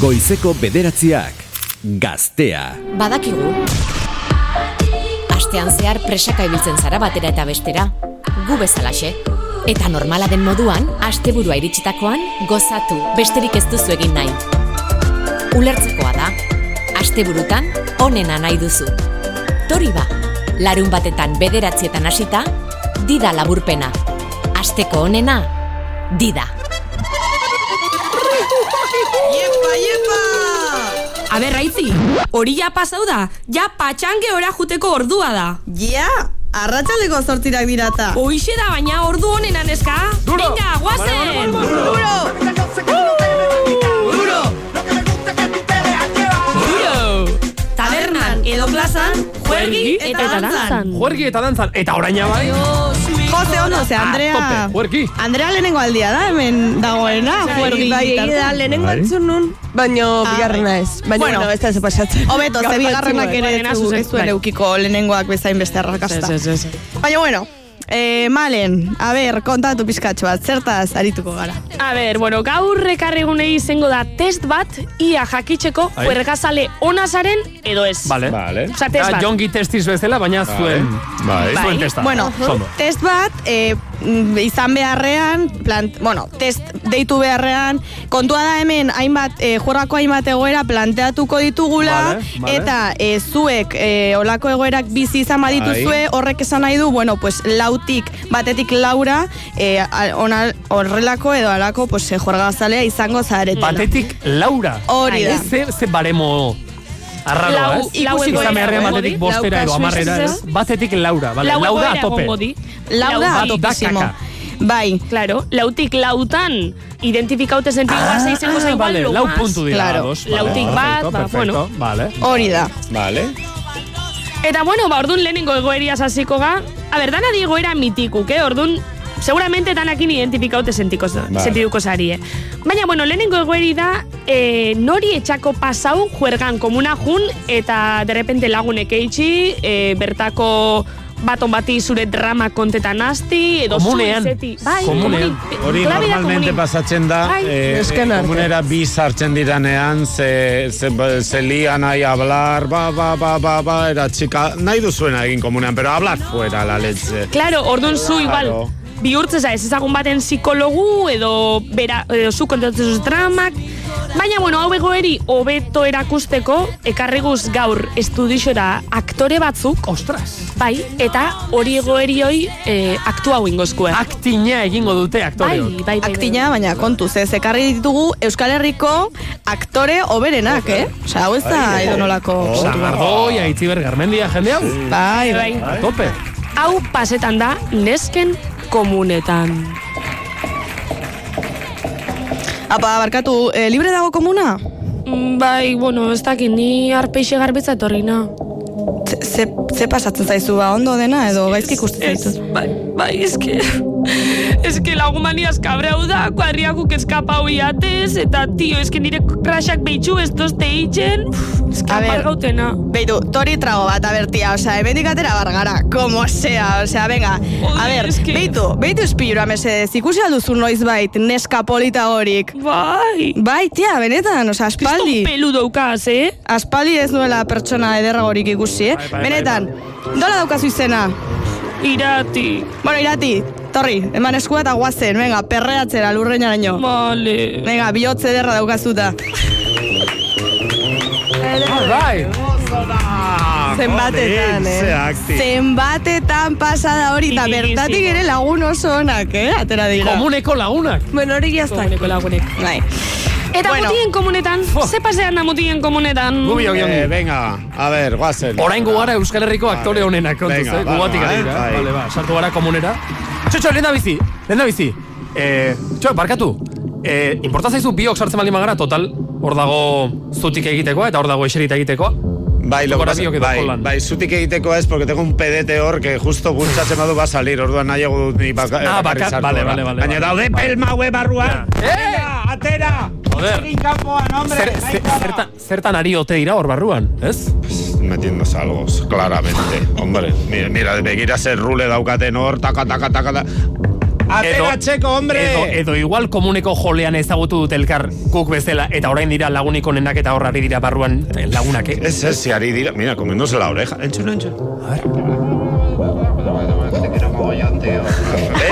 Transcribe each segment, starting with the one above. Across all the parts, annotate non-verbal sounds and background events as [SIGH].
Goizeko bederatziak. Gaztea. Badakigu. Astean zehar presaka ibiltzen zara batera eta bestera. Gu bezalaxe. Eta normala den moduan, asteburua iritsitakoan, gozatu, besterik ez duzu egin nahi. Ulertzekoa da. Asteburutan, onena nahi duzu. Tori ba, larun batetan bederatzietan hasita, dida laburpena. Asteko onena, dida. A ber, raitzi, hori ja pasau da, ja patxange ora juteko ordua da. Ja, arratsaleko zortzirak dirata. Hoixe da, baina ordu honen aneska. Venga, guazen! Duro! Duro! Duro! Tabernan edo plazan, juergi eta dantzan. Juergi eta dantzan. Eta oraina bai. Jose ondo, ze Andrea... juergi. Andrea lehenengo aldia da, hemen dagoena, juergi. Bai, egia da, lehenengo Bai. entzun nun, baino bigarrena ez. Baina, Bueno. ez da ze pasatzen. Hobeto, ze bigarrenak ere ez zuen bai. eukiko lehenengoak bezain beste arrakasta. Baina, bueno, eh, malen, a ber, kontatu pizkatxo bat, zertaz arituko gara. A ber, bueno, gaur ekarrigunei izango da test bat, ia jakitzeko Ai. juergazale onazaren edo ez. Vale. Vale. Osa, test Da, bat. jongi testiz bezala, baina zuen. Bai. Zuen testa. Bueno, Ondo. test bat, eh, mm, izan beharrean, plant, bueno, test deitu beharrean, kontua da hemen hainbat, eh, jorrako hainbat egoera planteatuko ditugula, Vale, vale. eta eh, zuek eh, olako egoerak bizi izan badituzue, horrek esan nahi du, bueno, pues lautik, batetik laura, eh, a- ona- horrelako edo alako, pues, eh, jorgazalea izango zaretela. Batetik Laura. Hori da. Ze, ze baremo arraroa, Lau- ez? lau Ikusi egoera izan beharrean egongo batetik bostera edo amarrera, ez? Batetik Laura, vale. Lau Lau da egoera a tope. egongo di. Lau da, topísimo. kaka. Bai, Claro, lautik lautan identifikaute zentu igual se izango za igual vale, lau puntu dira. Claro. vale, Lautik bat, perfecto, ba, perfecto, bueno. Vale. hori da. Vale. Eta bueno, ba, orduan lehenengo egoeria hasiko ga. A ber, dana di egoera mitikuk, eh? Orduan, seguramente danakin identifikaute sentiko, Vale. sentituko zarie. Baina, bueno, lehenengo egoeri da, eh, nori etxako pasau juergan komuna jun, eta derrepente lagunek eitxi, eh, bertako baton bati zure drama kontetan hasti, edo Komunean. zeti. Bai, Komunean. Hori normalmente pasatzen da, Bai. eh, eh, komunera bi sartzen diranean, ze, ze, ze lian nahi hablar, ba, ba, ba, ba, ba, era txika, nahi duzuena egin komunean, pero hablar fuera la leche. Claro, orduan zu igual Claro. Bihurtze za ez ezagun baten psikologu edo bera edo zu kontatzen zuz dramak. Baina bueno, hau egoeri hobeto erakusteko ekarriguz gaur estudixora aktore batzuk, Ostras. bai, eta hori egoeri hoi eh, aktua hau ingozkue. Aktina egingo dute bai, aktoreok. bai, bai, bai. Aktina, baina kontuz, ez ekarri ditugu Euskal Herriko aktore oberenak, eh? Osa, hau ez da edonolako Sagardoi, Aitziber Garmendia, jende hau. Bai, Bai, bai. A tope. Hau pasetan da nesken komunetan. Apa, barkatu, eh, libre dago komuna? Mm, Bai, bueno, ez dakit, ni arpeixe garbitza etorri na. Ze, ze, ze pasatzen zaizu ba, ondo dena edo gaizki ikusten Ez, zaitu? bai, bai, eske... Eske lagumani askabreu da, kuadriakuk eskapa hoi atez, eta tio, eske nire krasak behitxu ez dozte eitzen, eske A ber. apar gautena. Beitu, tori trago bat, a ber, tia, osea, hemendik atera bargara, como sea, osea, venga. A ber, eske- beitu, beitu espilura, mesedez, ikusi alduzu noiz bait, neska polita horik. Bai, Bai, tia, benetan, osea, aspaldi. Kristo pelu daukaz, eh? Aspaldi ez nuela pertsona ederragorik ikusi, eh? Bai, bai, bai, Benetan, dola daukazu izena. Irati, Bueno, irati, torri, eman eskua eta guazen, venga, perreatzera lurreñaraino. vale. Venga, bihotze ederra daukazuta. Zenbatetan, Ze eh? Zenbatetan pasada hori, eta bertatik ere lagun oso onak, eh? Atera dira. Komuneko lagunak. Bueno, hori jaztak. Komuneko lagunek. Bai. Eta Bueno. mutien komunetan, ze pasean da mutien komunetan? Gubiok Eh, jongi. venga, a ver, guazen. Orain gu gara Euskal Herriko aktore honenak kontuz, eh? ba, Gugatik ba, ari eh. Vale, ba, sartu gara komunera. Txotxo, lehen da bizi, lehen da bizi. Eh, txo, barkatu. Eh, importa zaizu biok sartzen baldin magara, total, hor dago zutik egitekoa eta hor dago eserita egitekoa. Bai, lo que Gora pasa- biok edo bai, bai, zutik egiteko ez, porque tengo un pedete hor, que justo bultzatzen badu va a salir, orduan nahiago dut ni baka, Ah, baka- sartu, vale, hola. vale, vale, Baina vale. daude pelmaue barruan. Eh! Atera! Joder. Kanpoan, hombre! Zer, nahi zer, zertan, zertan ari ote dira hor barruan, ez? Metiéndose algo, claramente. Hombre, mira, mira, begira zer rule daukaten hor, taka, taka, taka, taka. Ateratzeko, hombre! Edo, edo igual komuneko jolean ezagutu dut elkar guk bezala, eta orain dira lagunik onenak eta horrari dira barruan eh, lagunak, eh? Ez ez, si ari dira. Mira, comiéndose la oreja. Enchun, enchun. A ver.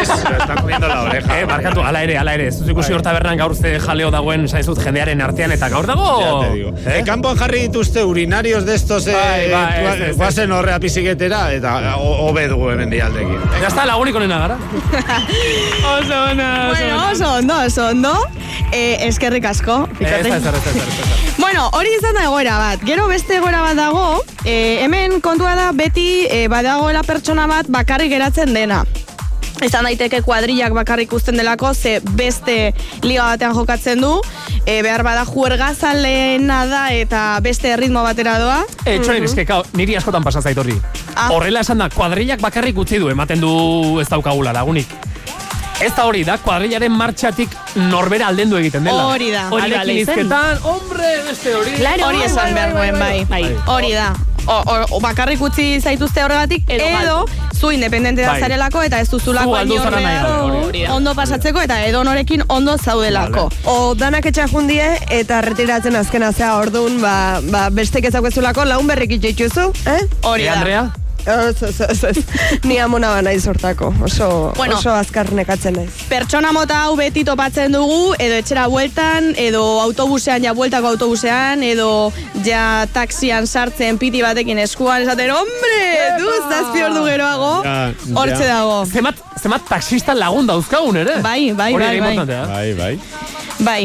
Se lo está comiendo la oreja. Eh, barkatu, ala ere, ala ere. Ez dut ikusi hor tabernan gaur ze jaleo dagoen, zaizut, jendearen artean, eta gaur dago... Ya te digo. Eh? Eh, kanpoan jarri dituzte urinarios de estos, eh, Bai, bai, guazen horrea pisiketera, eta ho- hobe dugu hemen dialdekin. Ya está, lagunik onena gara. [LAUGHS] Oso ona, oso Bueno, oso ondo, oso ondo. Eh, eskerrik asko. Eh, Ez fíjate. da, ez. Bueno, hori izan da egoera bat. Gero beste egoera bat dago, eh, hemen kontua da beti eh, badagoela pertsona bat bakarrik geratzen dena. Izan daiteke kuadrillak bakarrik uzten delako, ze beste liga batean jokatzen du, e, behar bada juergazaleena da eta beste ritmo batera doa. Eh, txoren, eske, kao, niri askotan pasa zait horri. Ah. Horrela esan da, kuadrillak bakarrik utzi du, ematen du ez daukagula lagunik. Ez da hori da, kuadrillaren martxatik norbera aldendu egiten dela. Hori da. Hori da, hombre, beste hori. Claro, Hori esan bai, behar bai, nuen, bai. bai. Bai. Hori da. O, o, o bakarrik utzi zaituzte horregatik, Edo edo, zu independente da Bai. zarelako eta ez duzulako da. ondo pasatzeko eta edo norekin ondo zaudelako. O danak etxa jundie eta retiratzen azkena zea orduan, ba, ba bestek ezakuezulako laun berrik itxituzu, eh? Hori Eh, da. Andrea? Ez, ez, ez, ez. [LAUGHS] Ni amona ba naiz hortako. Oso, Bueno. oso azkar nekatzen naiz. Pertsona mota hau beti topatzen dugu, edo etxera bueltan, edo autobusean, ja bueltako autobusean, edo ja taxian sartzen piti batekin eskuan, esaten, hombre, du, zazpi ordu geroago, Ja, hortze ja. dago. Zemat, zemat taxista lagun dauzkagun ere? Bai, bai, Hori bai, ere bai. importantea. Bai, bai. Bai.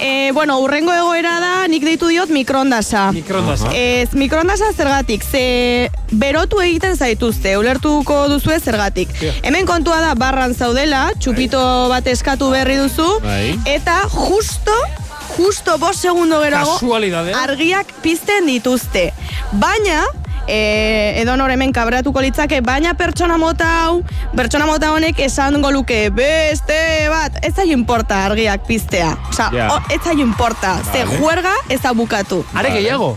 E, bueno, urrengo egoera da, nik deitu diot mikrondasa. Mikrondasa. Ez, mikrondasa zergatik, ze berotu egiten zaituzte, ulertuko duzue zergatik. Hemen kontua da barran zaudela, txupito bat eskatu berri duzu, Bai. eta justo, justo bost segundo geroago, argiak pizten dituzte. Baina, e, edo nor hemen kabratuko litzake, baina pertsona mota hau, pertsona mota honek esan luke beste bat, ez zaio importa argiak piztea. Osa, o- ez zaio importa, ze Vale. juerga ez da bukatu. Are gehiago,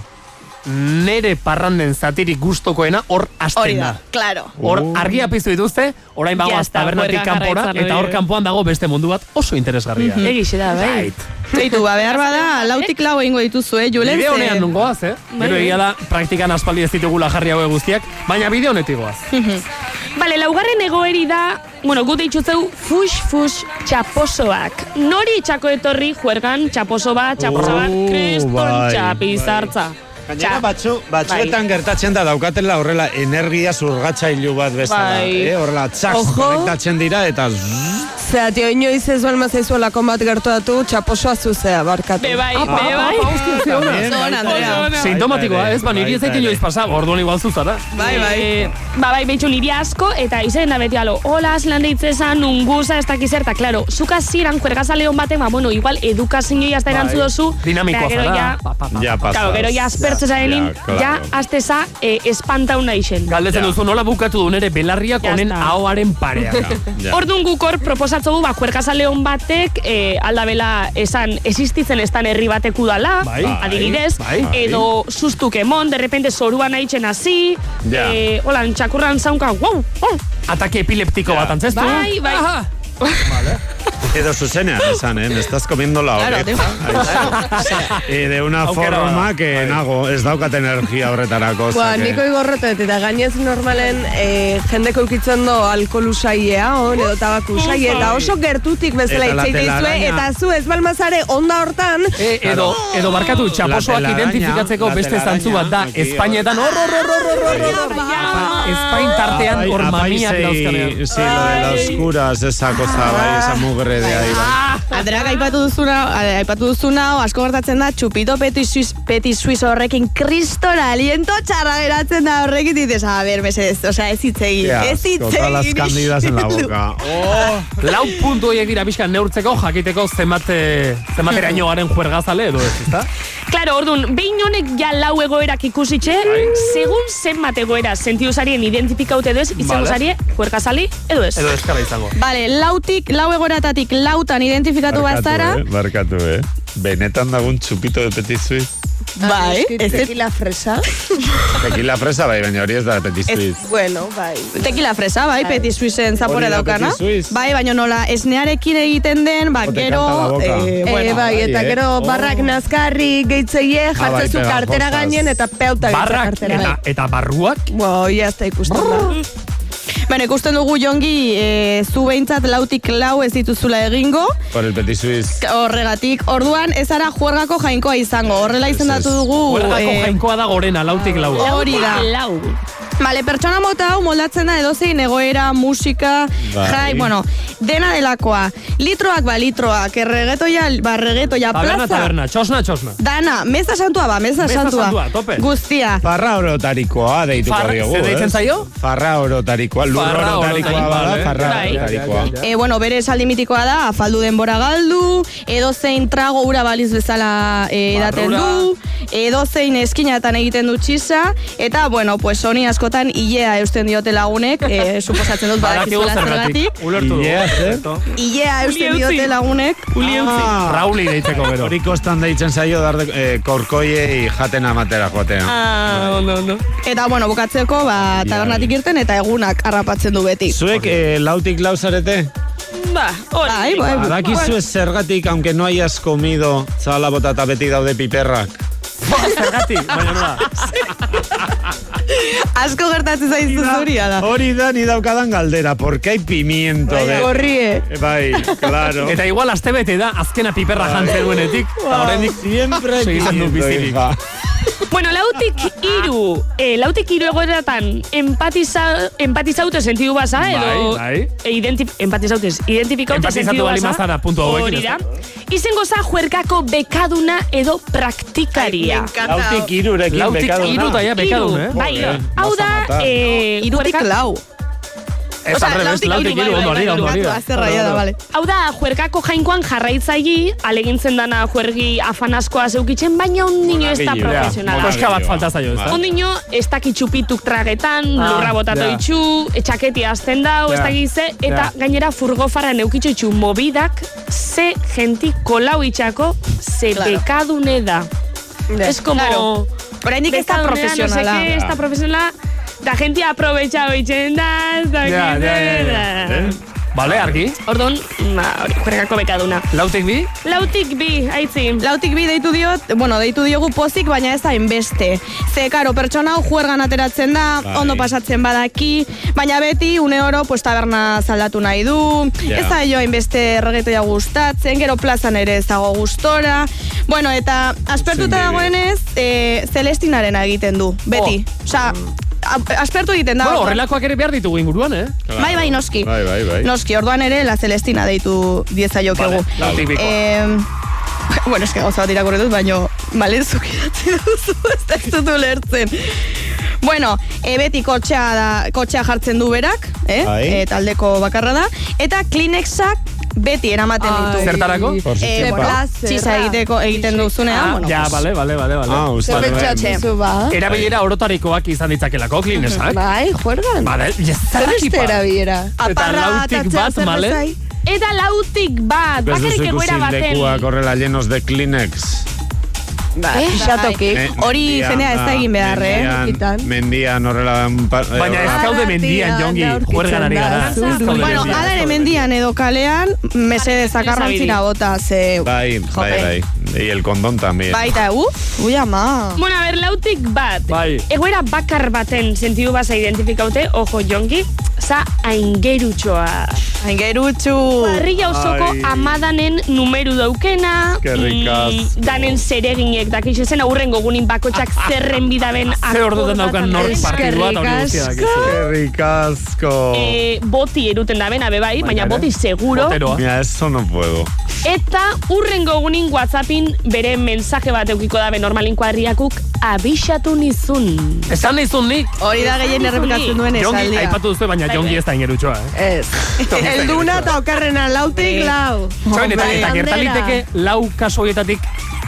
nere parranden zatirik gustokoena hor hasten da, claro. Hor Uh. argia piztu dituzte, orain bagoaz está, tabernatik huelga kanpora, eta hor kanpoan dago beste mundu bat oso interesgarria. Egixe da, bai. Right. Zeitu, ba, behar bada, lautik lau egingo dituzu, eh, Julen? Bide honean nungoaz, eh? Bai, Gero bai. egia da, praktikan aspaldi ez ditugula jarri haue guztiak, baina bide honetik goaz. Bale, laugarren egoeri da, bueno, gu deitzutzeu, fux-fux txaposoak. Nori txako etorri juergan txaposo bat, txaposo bat, Oh, kriston bai, txapizartza. Gainera batzu, batzuetan gertatzen da daukatela horrela energia zurgatzailu bat bezala. Bai. Eh, horrela txak Ojo. konektatzen dira eta Zea, tio, inoiz ez balma zaizuela konbat gertuatu, txaposoa zuzea, barkatu. Be bai, be bai. también, Zona, Andrea. Oso ona. Sintomatikoa, ez? Ba, niri ez Baita zaitin ere. joiz pasa, orduan igual zuzara. Bai, bai. Eh, ba, bai, behitxu niri asko, eta izen da beti alo, hola, zelan deitzezan, unguza, ez dakiz eta, klaro, zuka ziran, juergazale hon baten, ba, bueno, igual, edukazio hasta erantzu Bai. dozu, Dinamikoa gero zara. ja, pa. Ja, pasaz. Ja aspertze zarenin, Ja, azteza, eh, espantauna isen. Galdetzen Ja. duzu nola bukatu du nere belarriak honen ahoaren parean. [LAUGHS] Ja. Orduan guk hor proposatzu ba, juergazale hon batek, eh, aldabela esan, existitzen estan herri batek udala, Bai. adibidez, Bai. edo sustuk emon, de repente zoruan haitzen hasi, Ja. eh, holan, txakurran zaunka, wow, wow, Atake epileptiko bat antzestu. Bai, bai. Aha. [LAUGHS] Edo zuzenean, esan, eh? Estás comiendo la oreja. Claro, [LAUGHS] e, de una Aukera forma da. que nago, ez daukat energia horretarako. Ba, niko eh? igorrotet, eta gainez normalen eh, e, jendeko eukitzen do alkol usaia, on, edo tabako usaia, eta oso gertutik bezala itxeite izue, eta zu ez balmazare onda hortan. E, edo, edo barkatu, txaposoak identifikatzeko beste zantzu bat da, Espainetan, hor, hor, hor, hor, hor, hor, hor, Espain tartean hor mamiak dauzkanean. Sí, lo de las curas, esa cosa, bai, esa mugre de ahí. Andreak aipatu duzuna, a- aipatu duzuna, asko gertatzen da, txupito peti suiz, peti suizo horrekin kristona aliento txarra geratzen da horrekin, dices, a ver, mesedez, osea, ez hitzegin, Qué ez asco, todas las candidas en la [LAUGHS] boca. Oh, Lau puntu horiek dira pixka neurtzeko, jakiteko zenbat, eh, zenbateraino garen juergazale edo ez, ezta? Claro, orduan, behin honek ja lau egoerak ikusitxe, segun zenbat egoera sentiuzarien identifikaute edo ez, izango Vale. zarie, juergazali edo ez. Edo eskara izango. Vale, lautik, lau egoratatik lautan identifikatu barkatu, bazara, eh, barkatu, eh. Benetan dagun txupito de petit suiz. Bai, Eski, ez tequila fresa. Tequila fresa bai, baina hori ez da petit suiz. bueno, bai. Tequila fresa, bai, petit suizen zapore daukana. Suisse. Bai, baina nola esnearekin egiten den, ba, gero... eh, Eh, bueno, bai, eta bai, eh. gero barrak nazkarri gehitzeie bai, jartzezu kartera pegajosas. gainen eta peuta gehitze Barrak kartera. eta, eta barruak. Bo, ia ez da ikusten da. Bueno, ikusten dugu jongi, e, zu behintzat lautik lau ez dituzula egingo, Por el petit suiz. horregatik. Orduan, ez ara juergako jainkoa izango. Horrela izendatu dugu... Huelgako eh, jainkoa da gorena, lautik laua. Hori da. Lau. Bale, pertsona mota hau moldatzen da edozein egoera, musika, Bai. jai, bueno, dena delakoa. Litroak ba litroak, erregetoia, ba regetoia, Taberna, plaza. taberna, txosna, txosna. Dana, meza santua ba, meza, Meza santua. santua, tope. Guztia. Farra orotarikoa deituko Farra- diogu, zer deitzen zaio? Farra orotarikoa, Farra orotarikoa orotarikoa, bada, vale. farra Bai. orotarikoa. E, bueno, bere esaldi mitikoa da, afaldu denbora galdu, edozein trago ura baliz bezala e, edaten du, edozein eskinatan egiten du txisa, eta, bueno, pues honi askotan ilea eusten diote lagunek, e, [LAUGHS] suposatzen dut badakizula zergatik. Ulertu. Ilea, zer? Ilea eusten diote lagunek. Uli eutzi. Ah. Rauli deitzeko gero. Hori kostan deitzen zaio darde, eh, korkoiei jaten amatera joatea. Ah, no, no. Eta, bueno, bukatzeko, ba, tabernatik irten eta egunak harrapatzen du beti. Zuek eh, lautik lau zarete? Ba, hori. Bai, bai, Badakizu ez zergatik, aunque no hayas comido, zabala bota eta beti daude piperrak. Zergatik, baina nola. [LAUGHS] Asko gertatzen zaizu zuri, da. Hori da ni daukadan galdera, porque hay pimiento de... Gorrie. Eh, Bai, claro. Eta igual aste bete da, azkena piperra jantzen duenetik. Horrendik Siempre hay pimiento. Bueno, lautik iru, eh, lautik iru egoeratan empatiza, empatizaute sentidu basa, edo... Bai, bai. E, identif, empatizaute, identifikaute Empatizatu sentidu bali basa. puntu hauekin, Hori ez da. da? Izengo za juerkako bekaduna edo praktikaria. Lautik irurekin Lautik bekaduna. iru da, ja, bekadun, eh? Bai, hau da, eh, Irutik juerga- lau. Ez Osea, al revés, lautik iru, ondo ari da, ondo ari. Hau da, juergako jainkoan jarraitzaili, alegintzen dana juergi afan askoa zeukitzen, baina ondino ez da profesionala. Koska bat falta zaio, ez da? Ondino, ez daki txupituk tragetan, Ah, lurra botatu itxu, etxaketi azten dau, ez Ja. dakize, eta gainera furgofarra neukitxu itxu mobidak, ze genti kolau itxako, ze Claro. bekadune da. Es como... Claro. Oraindik ez da profesionala. Ez da profesionala, da gente aprovechado itxen da, ez da, Ja, ja, ja, ja. Eh? Bale, argi? Orduan, ba, hori, juergako bekaduna. Lautik bi? Lautik bi, aitzi. Lautik bi deitu diot, bueno, deitu diogu pozik, baina ez da inbeste. Ze, karo, pertsona hau juergan ateratzen da, Bai. ondo pasatzen badaki, baina beti, une oro, pues, taberna zaldatu nahi du, Ja. ez da jo hainbeste regetoia gustatzen, gero plazan ere ez dago gustora, bueno, eta aspertuta dagoenez, e, Celestinarena egiten du, beti. Oh. Osea, a- aspertu egiten da. Bueno, horrelakoak ere behar ditugu inguruan, eh? Bai, bai, noski. Bai, bai, bai. Noski, orduan ere, la Celestina deitu diezaiokegu. Vale. Eh, [LAUGHS] bueno, eske gauza bat irakurri dut, baino malezuk idatzi duzu, [LAUGHS] ez da ez dut ulertzen. Bueno, e, beti kotxea, da, kotxea jartzen du berak, eh? E, taldeko bakarra da. Eta Kleenexak beti eramaten ditu. Zertarako? Eh, bueno, placer. txisa egiteko egiten duzunean, Ah, bueno, ja, bale, bale, bale, bale. Ah, uste. Zer zu, ba? Erabilera orotarikoak izan ditzakelako, klinesak. Bai, juergan. Bale, Zer jezaraki beste erabilera? aparra bat, male? Eta lautik bat, bakarrik egoera baten. lekuak horrela llenos de Kleenex. Bai, pixatokik. Eh, Hori mendian, jendea ez da egin behar, eh? mendian- horrela... eh, Baina ez gaude mendian, jongi, juergan ari gara. Bueno, mendian. ala ere mendian edo kalean, mesede zakarrontzira bota, ze... Bai, bai, bai. Y el condón también. Baita, uf, ui ama. Bueno, a ver, lautik bat. Bai. Egoera bakar baten sentidu basa identifikaute, ojo jongi, za aingerutxoa. Aingerutxu. Parrilla osoko amadanen numeru daukena, Eskerrik asko. danen horiek dakiz esen aurrengo gunin bakotxak [LAUGHS] zerren bidaben akordatzen. Zer orduten daukan nor partidua da Eh, boti eruten da ben, abe bai, baina boti seguro. Mira, eso no puedo. Eta urrengo gunin whatsappin bere mensaje bat eukiko dabe normalin kuadriakuk abixatu nizun. Esan nizun nik. Hori da gehien errepikatzen duen esan dia. Aipatu duzu, baina bai, bai. Eh. [LAUGHS] jongi ez da ingerutxoa. Ez. Elduna eta okarrena lautik lau. Txoin, eta gertaliteke lau kasoietatik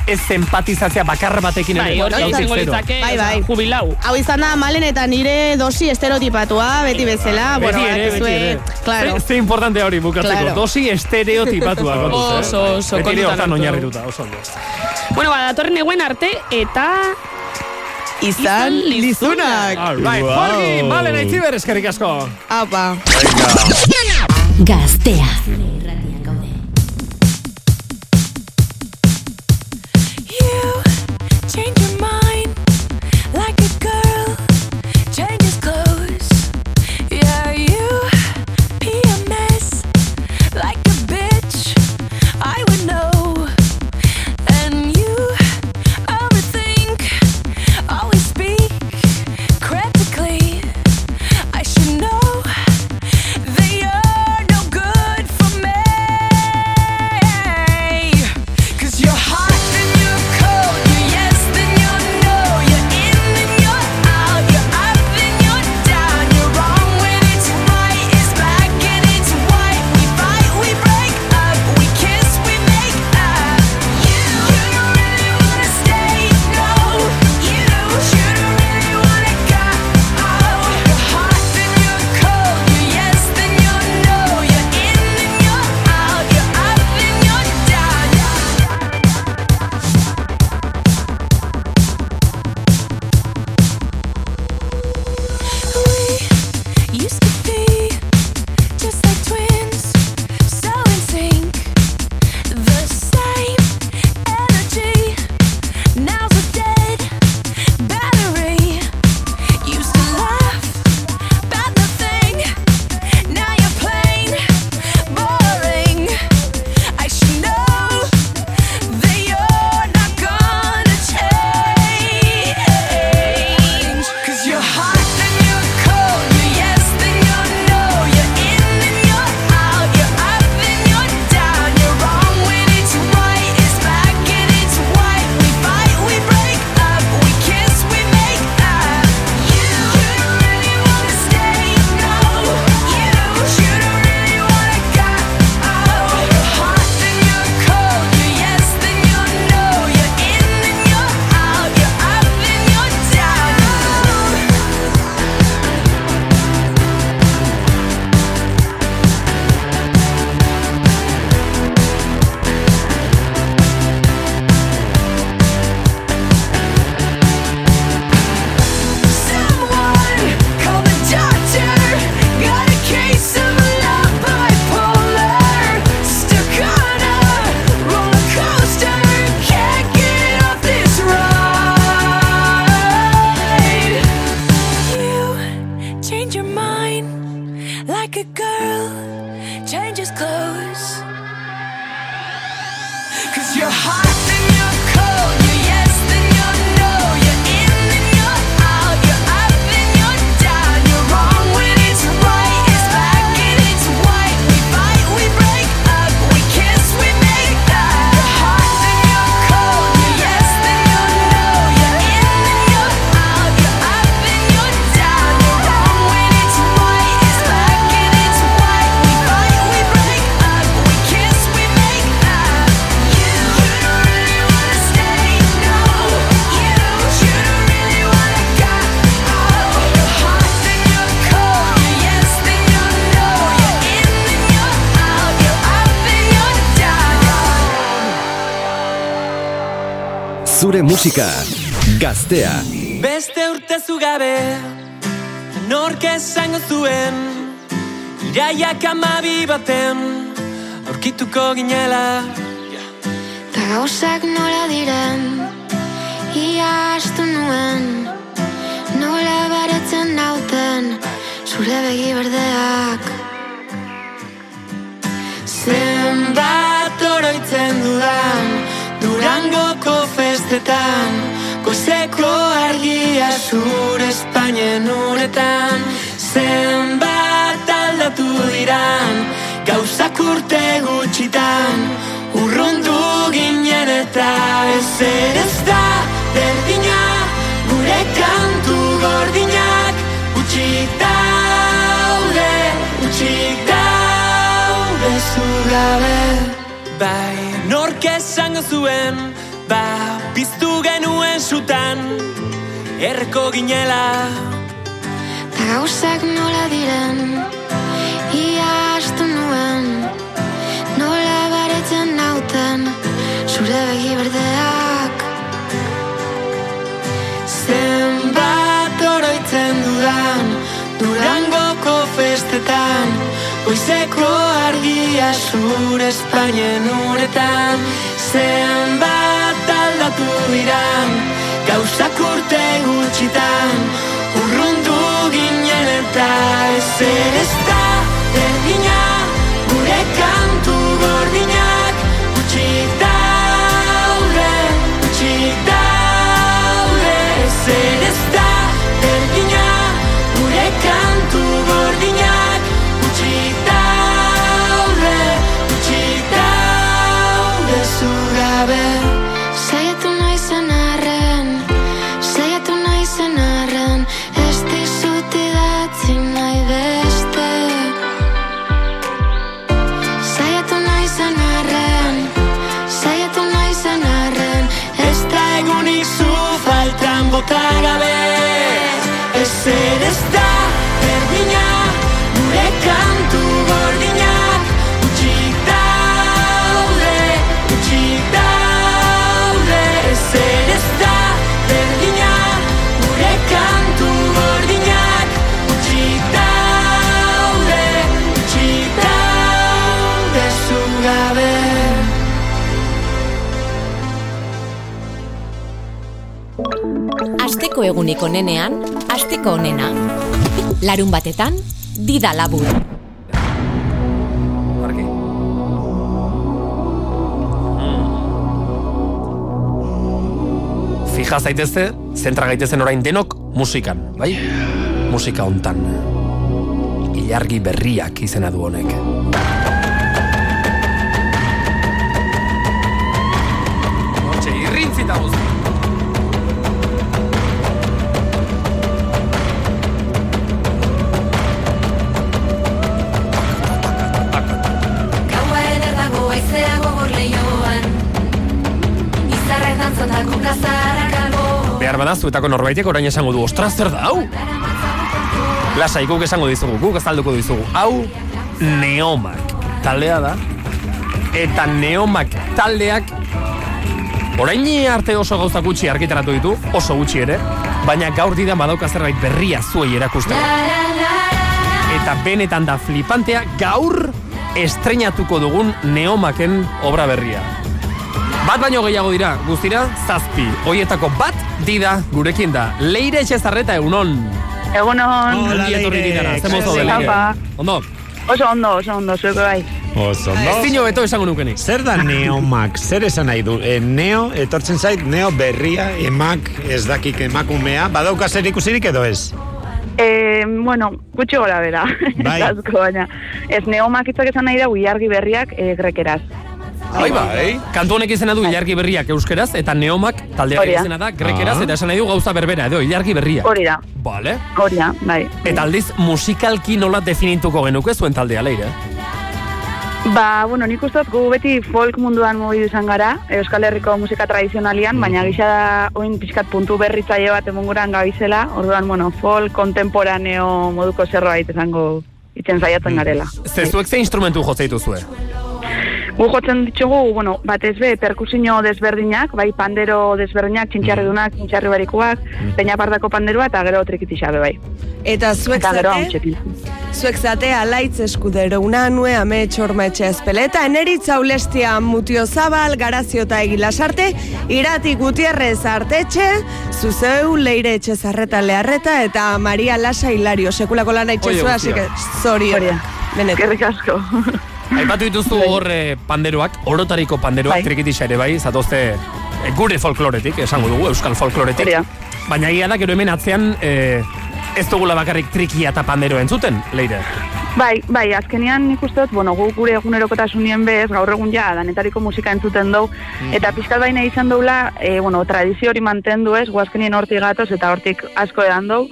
ez zenpatizatzea bakarra batekin ere. Bai, hori izango ditzake, bai, bai. jubilau. Hau izan da, malen eta nire dosi estereotipatua, beti bai, bezala. Ba, bueno, beti ere, beti Claro. Ze, importante hori bukatzeko, claro. dosi estereotipatua. [LAUGHS] oso, oso. Beti leo zan oinarrituta, oso. Bueno, ba, datorren eguen arte, eta... Izan Lizunak. Alright, wow. Jorgi, Malen Aitziber, eskerrik asko. Apa. Gaztea. Gaztea. change your mind. musika gaztea. Beste urte zugabe Nork esango zuen Iraiak amabi baten Aurkituko ginela. Ta gauzak nola diren Ia astu nuen Nola baretzen nauten Zure begi berdeak. Zenbat oroitzen dudan goizetan Goizeko argia zure Espainien uretan. Zenbat aldatu diran Gauzak urte gutxitan Urrundu ginen eta ez ere ez da berdina. Gure kantu gordinak utxik daude Utxik daude zugabe. Bai, nork esango zuen Ba, piztu genuen sutan Erko ginela. Ta gauzak nola diren Ia astu nuen. Nola baretzen nauten Zure begi berdeak. Zenbat oroitzen dudan Durangoko festetan. Goizeko argia zure Espainien uretan Zenbat aldatu diran Gauzak urte gutxitan Urrundu ginen eta ezer ez da Berdina gure kantu faltan bota gabe Ezer Asteko egunik onenean, asteko onena. Larun batetan, dida labur. Argi. Fija zaitezte, zentra gaitezen orain denok musikan, bai? Musika hontan. Ilargi berriak izena du honek. Hortxe, irrintzita guzti. Behar bada, zuetako norbaitek orain esango du, ostras, zer da, hau? Lasai, guk esango dizugu, guk azalduko dizugu. Hau, neomak taldea da. Eta neomak taldeak orain arte oso gauza gutxi argitaratu ditu, oso gutxi ere, baina gaur didan badauka zerbait berria zuei erakusteko. Eta benetan da flipantea gaur estrenatuko dugun neomaken obra berria. Bat baino gehiago dira, guztira, zazpi. Hoietako bat dida gurekin da. Leire etxezarreta egunon. Egunon. Ongi etorri dinara, ze mozo de Leire. Ondo, Oso ondo, oso ondo, zueko bai. Oso, ez dino beto esango nukenik. Zer da neomak? Zer esan nahi du? E, neo, etortzen zait, neo berria, emak, ez dakik emakumea, badauka zer ikusirik edo ez? E, bueno, gutxi gora bera. Bai. [LAUGHS] Ez baina. Ez neomakitzak esan nahi da ilargi berriak e, grekeraz. Bai, bai. Kantu honek izena du ilargi berriak euskeraz, eta neomak taldeak da. izena da grekeraz, Ah. eta esan nahi du gauza berbera, edo ilargi berriak. Hori da, Vale. hori da, bai. Eta aldiz, musikalki nola definituko genuke zuen taldea, Leire? Ba, bueno, nik uste dut gu beti folk munduan mugidu izan gara, Euskal Herriko musika tradizionalian, baina gisa da oin pixkat puntu berritzaile bat emunguran gabizela, orduan, bueno, folk kontemporaneo moduko zerbait izango itzen saiatzen garela. Ze zuek ze instrumentu jotzeitu zue? Gu jotzen ditugu, bueno, batez be, perkusio desberdinak, bai pandero desberdinak, txintxarridunak, txintxarri barikuak, peñapardako panderoa eta gero trikitixabe bai. Eta zuek Eta gero zate, zuek zate alaitz eskudero unanue ame txormetxe espeleta, eneritza ulestia mutio zabal, garazio eta egilasarte, irati gutierrez artetxe, zuzeu leire etxe zarreta leharreta, eta Maria Lasa Hilario, sekulako lan Oie, haitxe guztia. así que, zorion. Benetan. Gerrik asko. Aipatu dituzu hor eh, panderoak, orotariko panderoak, Bai. trikitisa ere bai, zatozte eh, gure folkloretik, esango dugu, euskal folkloretik. Hori da. Baina egia da, gero hemen atzean, eh, ez dugula bakarrik trikia eta pandero entzuten, Leire. Bai, bai, azkenian nik uste dut, bueno, gu gure egunerokotasunien bez, gaur egun ja, danetariko musika entzuten dugu, eta pizkat baina izan doula, e, bueno, tradizio hori mantendu ez, gu azkenien hortik gatoz, eta hortik asko edan dugu,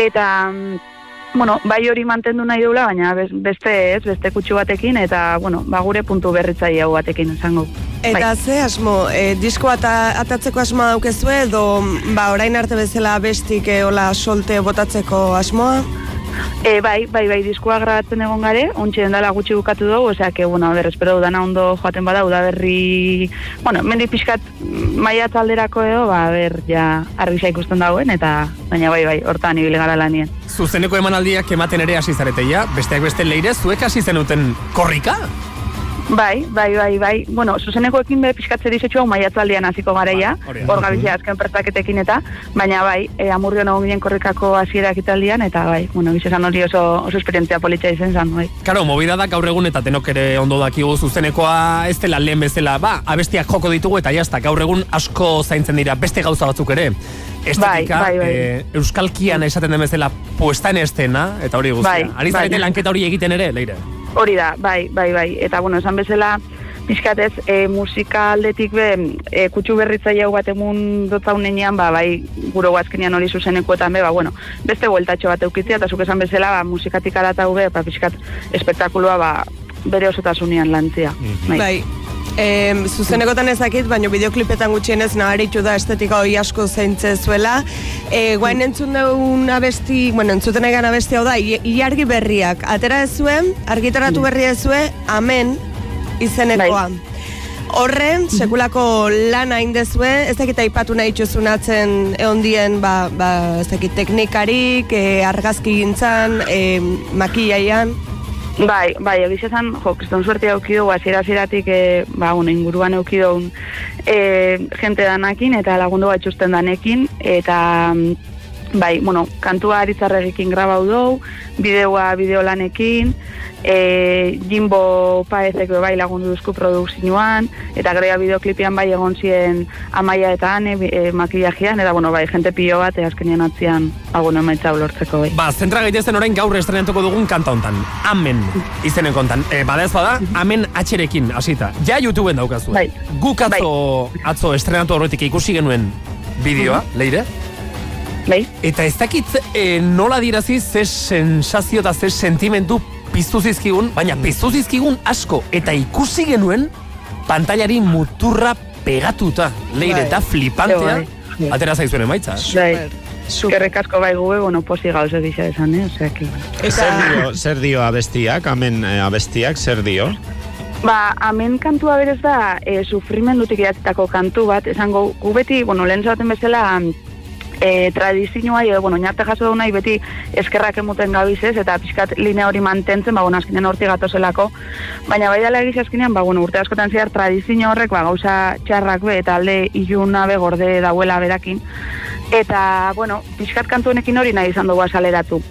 eta, mm, bueno, bai hori mantendu nahi dula, baina bes- beste ez, beste kutsu batekin, eta, bueno, ba, gure puntu berritzaile hau batekin esango. Eta ze asmo, e, diskoa ata, atatzeko asmoa daukezue edo ba, orain arte bezala bestik e, solte botatzeko asmoa? E, bai, bai, bai, diskoa grabatzen egon gare, ontsi dela gutxi bukatu dugu, osea, que, bueno, ber, espero dudana ondo joaten bada, udaberri, bueno, mendik pixkat maia talderako edo, ba, ber, ja, argisa ikusten dauen, eta, baina bai, bai, hortan ibili gara lanien. Zuzeneko emanaldiak ematen ere hasi zarete ja, besteak beste leire, zuek hasi zenuten korrika? Bai, bai, bai, bai. Bueno, zuzenekoekin be pixkatze dizetxu hau maiatzaldian hasiko gareia, hori da. hor gabizia azken pertaketekin eta, baina bai, e, amurrion egon ginen korrikako hasierak italdian, eta bai, bueno, bizizan hori oso, oso esperientzia politxa izen zan, bai. Karo, movida da gaur egun eta tenok ere ondo dakigu zuzenekoa ez dela lehen bezala, ba, abestiak joko ditugu eta jazta, gaur egun asko zaintzen dira beste gauza batzuk ere. Estetika, Bai, bai, bai. eh, euskalkian esaten den bezala puesta en estena, eta hori guztia. Bai, Ari zarete bai. lanketa hori egiten ere, leire? Hori da, bai, bai, bai. Eta, bueno, esan bezala, pixkatez, e, musika aldetik be, e, kutsu berritzaile hau bat emun dotzaunean, ba, bai, gure guazkenian hori zuzenekoetan be, ba, bueno, beste bueltatxo bat eukitzia, eta zuk esan bezala, ba, musikatik aratau be, ba, pixkat, espektakuloa, ba, bere osotasunean lantzia. Bai. E, zuzenekotan ezakit, baina bideoklipetan gutxienez nabaritu da estetika hori asko zeintze zuela. E, guain entzun dugun abesti, bueno, entzuten egan abesti hau da, i- ilargi berriak. Atera zuen, argitaratu berria ez zuen, amen izenekoa. Horren, sekulako lana indezue, ez dakit aipatu nahi txuzunatzen eondien, ba, ba, ez dakit teknikarik, e, argazki gintzan, e, makillaian. Bai, bai, egiz esan, jo, kriston suerte auki dugu, azira aziratik, e, ba, bueno, inguruan auki dugu e, jente danakin, eta lagundu bat txusten danekin, eta, mm, bai, bueno, kantua aritzarregikin grabau dugu, bideoa bideolanekin, e, Jimbo Paezek bai lagundu duzku produkzioan, eta grea bideoklipian bai egon ziren amaia eta ane e, makillajean, eta bueno, bai, jente pilo bat, e, azkenian atzian, ba, bueno, emaitza lortzeko bai. Ba, zentra gaitezen orain gaur estrenatuko dugun kanta hontan. Amen, izenen kontan. E, bada ez bada, amen atxerekin, hasita. Ja YouTubeen daukazu. Bai. Guk atzo, atzo estrenatu horretik ikusi genuen bideoa, leire? Bai. Eta ez dakit e, nola dirazi ze sensazio eta ze sentimentu piztu zizkigun, baina piztu zizkigun asko. Eta ikusi genuen pantailari muturra pegatuta. Leire Bai. eta flipantea. Bai. Atera zaizuen emaitza. Bai. Eskerrik asko bai gube, bueno, posi gauze gisa esan, eh? Osea, que... Zer dio, zer dio abestiak, amen eh, abestiak, zer dio? Ba, hemen kantua berez da, e, sufrimendutik idatzitako kantu bat, esango, gu beti, bueno, lehen zaten bezala, e, tradizioa, edo, bueno, inarte jaso da nahi beti eskerrak emuten gabizez, eta pixkat linea hori mantentzen, ba, bueno, azkenean horti gatozelako, baina bai dela egiz azkenean, ba, bueno, urte askotan zehar tradizio horrek, ba, gauza txarrak be, eta alde iluna be gorde dauela berakin, eta, bueno, pixkat kantu honekin hori nahi izan dugu azaleratu.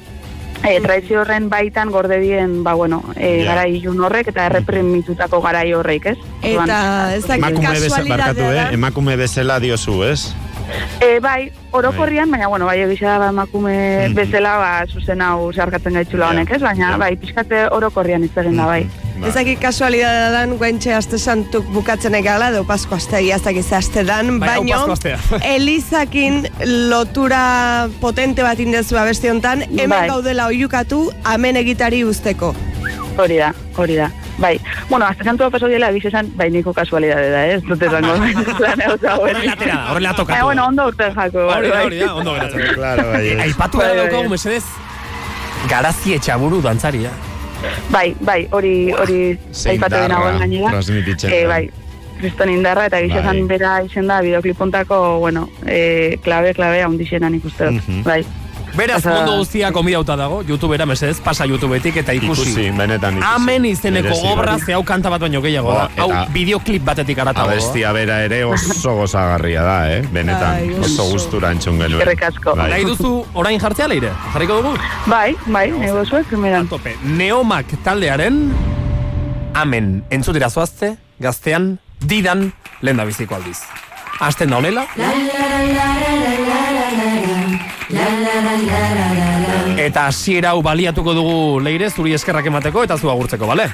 E, tradizio horren baitan gorde dien, ba, bueno, e, Ja. garai ilun horrek eta erreprimitutako garai horrek, ez? Eta ez dakit kasualidadea eh? da. Emakume bezala diozu, ez? E, bai, orokorrian, baina, bueno, bai, egisa ba, emakume Mhm. bezala, ba, zuzen hau zeharkatzen gaitzula Ja, honek, ez? Baina, ja. bai, pixkate orokorrian egin da, bai. Ez dakit kasualidadea dan, guentxe aste santuk bukatzen egala, edo pasko astea, ez aste dan, Bai, baino. [LAUGHS] Elizakin lotura potente bat indezu abesti hontan, hemen Bai. gaudela oiukatu, amen egitari usteko. Hori da, hori da. Bai, bueno, azte santua paso diela, egiz esan, bai, niko kasualidade da, ez? Dute zango, [LAUGHS] lan eusa Horrela atera da, horrela tokatu Eh, da. bueno, ondo urten jako. Hori da, bai. hori da, ondo geratzen. Claro, bai. E, Aipatu Bai, gara bai, daukagu, bai. mesedez, garazi etxaburu dantzaria. Bai, bai, hori hori aipatu indarra nagoen gainera. Eh, da. bai, kriston indarra eta Bai. gizazan bera izen da bideoklipontako, bueno, eh, klabe, klabe handixenan ikuste dut. Mhm. Bai. Beraz, Pasa- mundu guztia konbidauta dago, YouTubera mesedez, pasa YouTubetik eta ikusi. Ikusi, benetan ikusi. Amen izeneko Merezi obra, ze hau kanta bat baino gehiago da. Ba, Hau bideoklip batetik aratago. Abestia bera ere oso gozagarria da, eh? Benetan, Bai, oso gustura entzun genuen. Asko. Bai. Nahi duzu orain jartzea leire? Jarriko dugu? Bai, bai, nego zuek, primeran. Tope. Neomak taldearen Amen entzutera zoazte, gaztean, didan, lehen da biziko aldiz. Asten da honela? Eta hasiera hau baliatuko dugu leire, zuri eskerrak emateko eta zu agurtzeko, bale?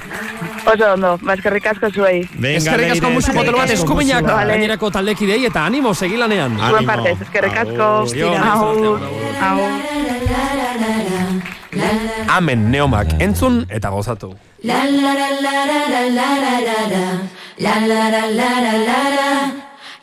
Oso ondo, ba, eskerrik asko zuei. Venga, Eskerrik asko musu potolo bat. Vale. gainerako taldekidei eta animo segilanean. Animo. Zuen partez, eskerrik asko. Agur. Amen neomak entzun eta gozatu. La la la la la la la la la la La la la la la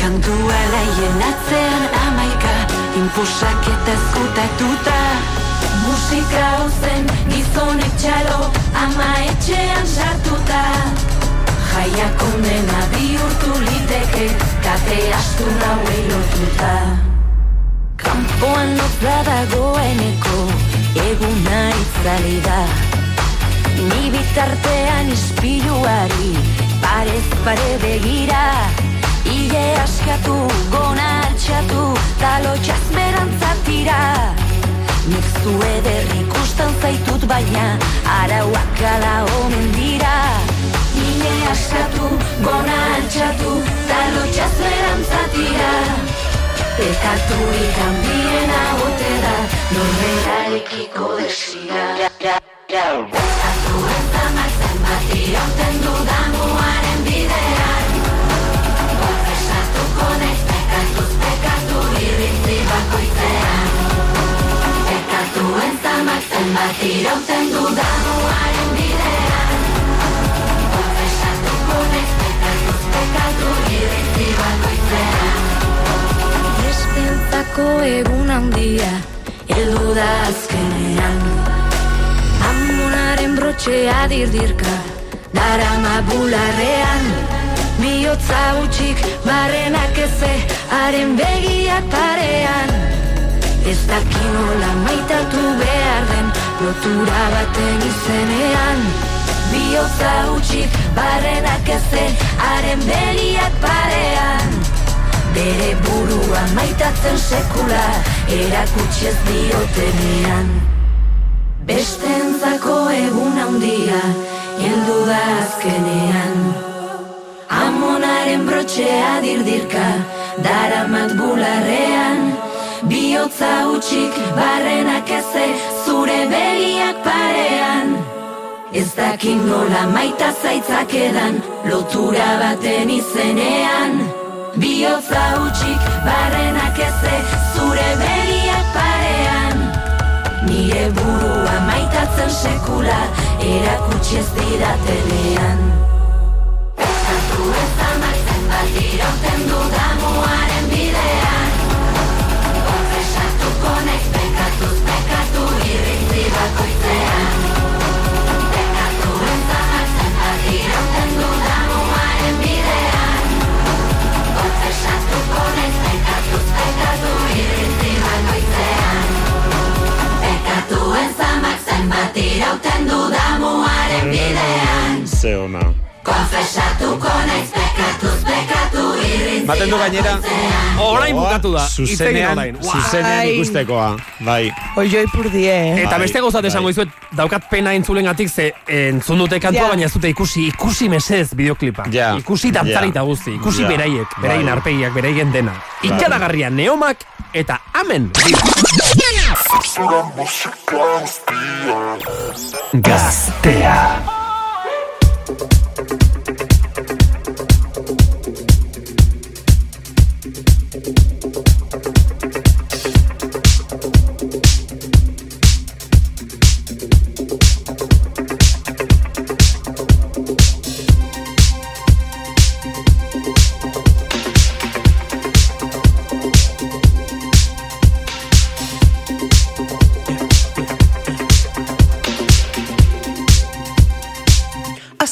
Kantua laien atzean amaika Inpusak eta ezkutatuta. Musika zen gizonek txalo Ama etxean sartuta. Jaiak ondena bihurtu liteke Kate astu nauei lotuta. Kanpoan notza dagoeneko Eguna itzali da. Ni bitartean ispiluari Parez pare begira Ile askatu, gona altxatu Talo txazmerantzatira Nik zu eder ikusten zaitut baina Arauak ala omen dira. Ile askatu, gona altxatu Talo txazmerantzatira Pekaturik handiena ote da Norberarekiko desira. Pekatu ez damak zenbat irauten dudan bakoitzean Pekatu ez damak zenbat irauten dudan muaren bidean Konfesatuko naiz pekatuz pekatu iritzi bakoitzean Despentzako egun handia Heldu da azkenean. Amonaren brotxea dirdirka Darama bularrean. Biotza utxik barrenak eze Haren begiak parean Ez dakinola maitatu behar den Lotura baten izenean Biotza utxik barrenak eze Haren begiak parean. Bere burua maitatzen sekula Erakutsi ez diotenean. Bestentzako egun handia Heldu da azkenean. Amonaren brotxea dirdirka Daramat bularrean Biotza utxik barrenak eze Zure begiak parean. Ez dakit nola maita zaitzak edan Lotura baten izenean. Biotza utxik barrenak eze Zure begiak parean. Nire burua maitatzen sekula Erakutsi ez didatenean Pekatu ez amak zenbat irauten dudamuaren bidean amak zenbat irauten dudamuaren bidean Ze ona. Konfesatuko naiz pekatuz pekatu irritzi Baten du gainera, Orain bukatu da. Zuzenean, zuzenean ikustekoa. Bai. Oioi purdie, eh? Eta Bai, beste gauzat bai. esango dizuet, daukat pena entzulengatik ze entzun dute kantua, baina ez dute ikusi, ikusi mesez bideoklipa. Ja. Ikusi dantzari eta Ja. guzti, ikusi Ja. beraiek, beraien Bai. arpegiak, beraien dena. Bai. Ikaragarria neomak eta amen. Gaztea.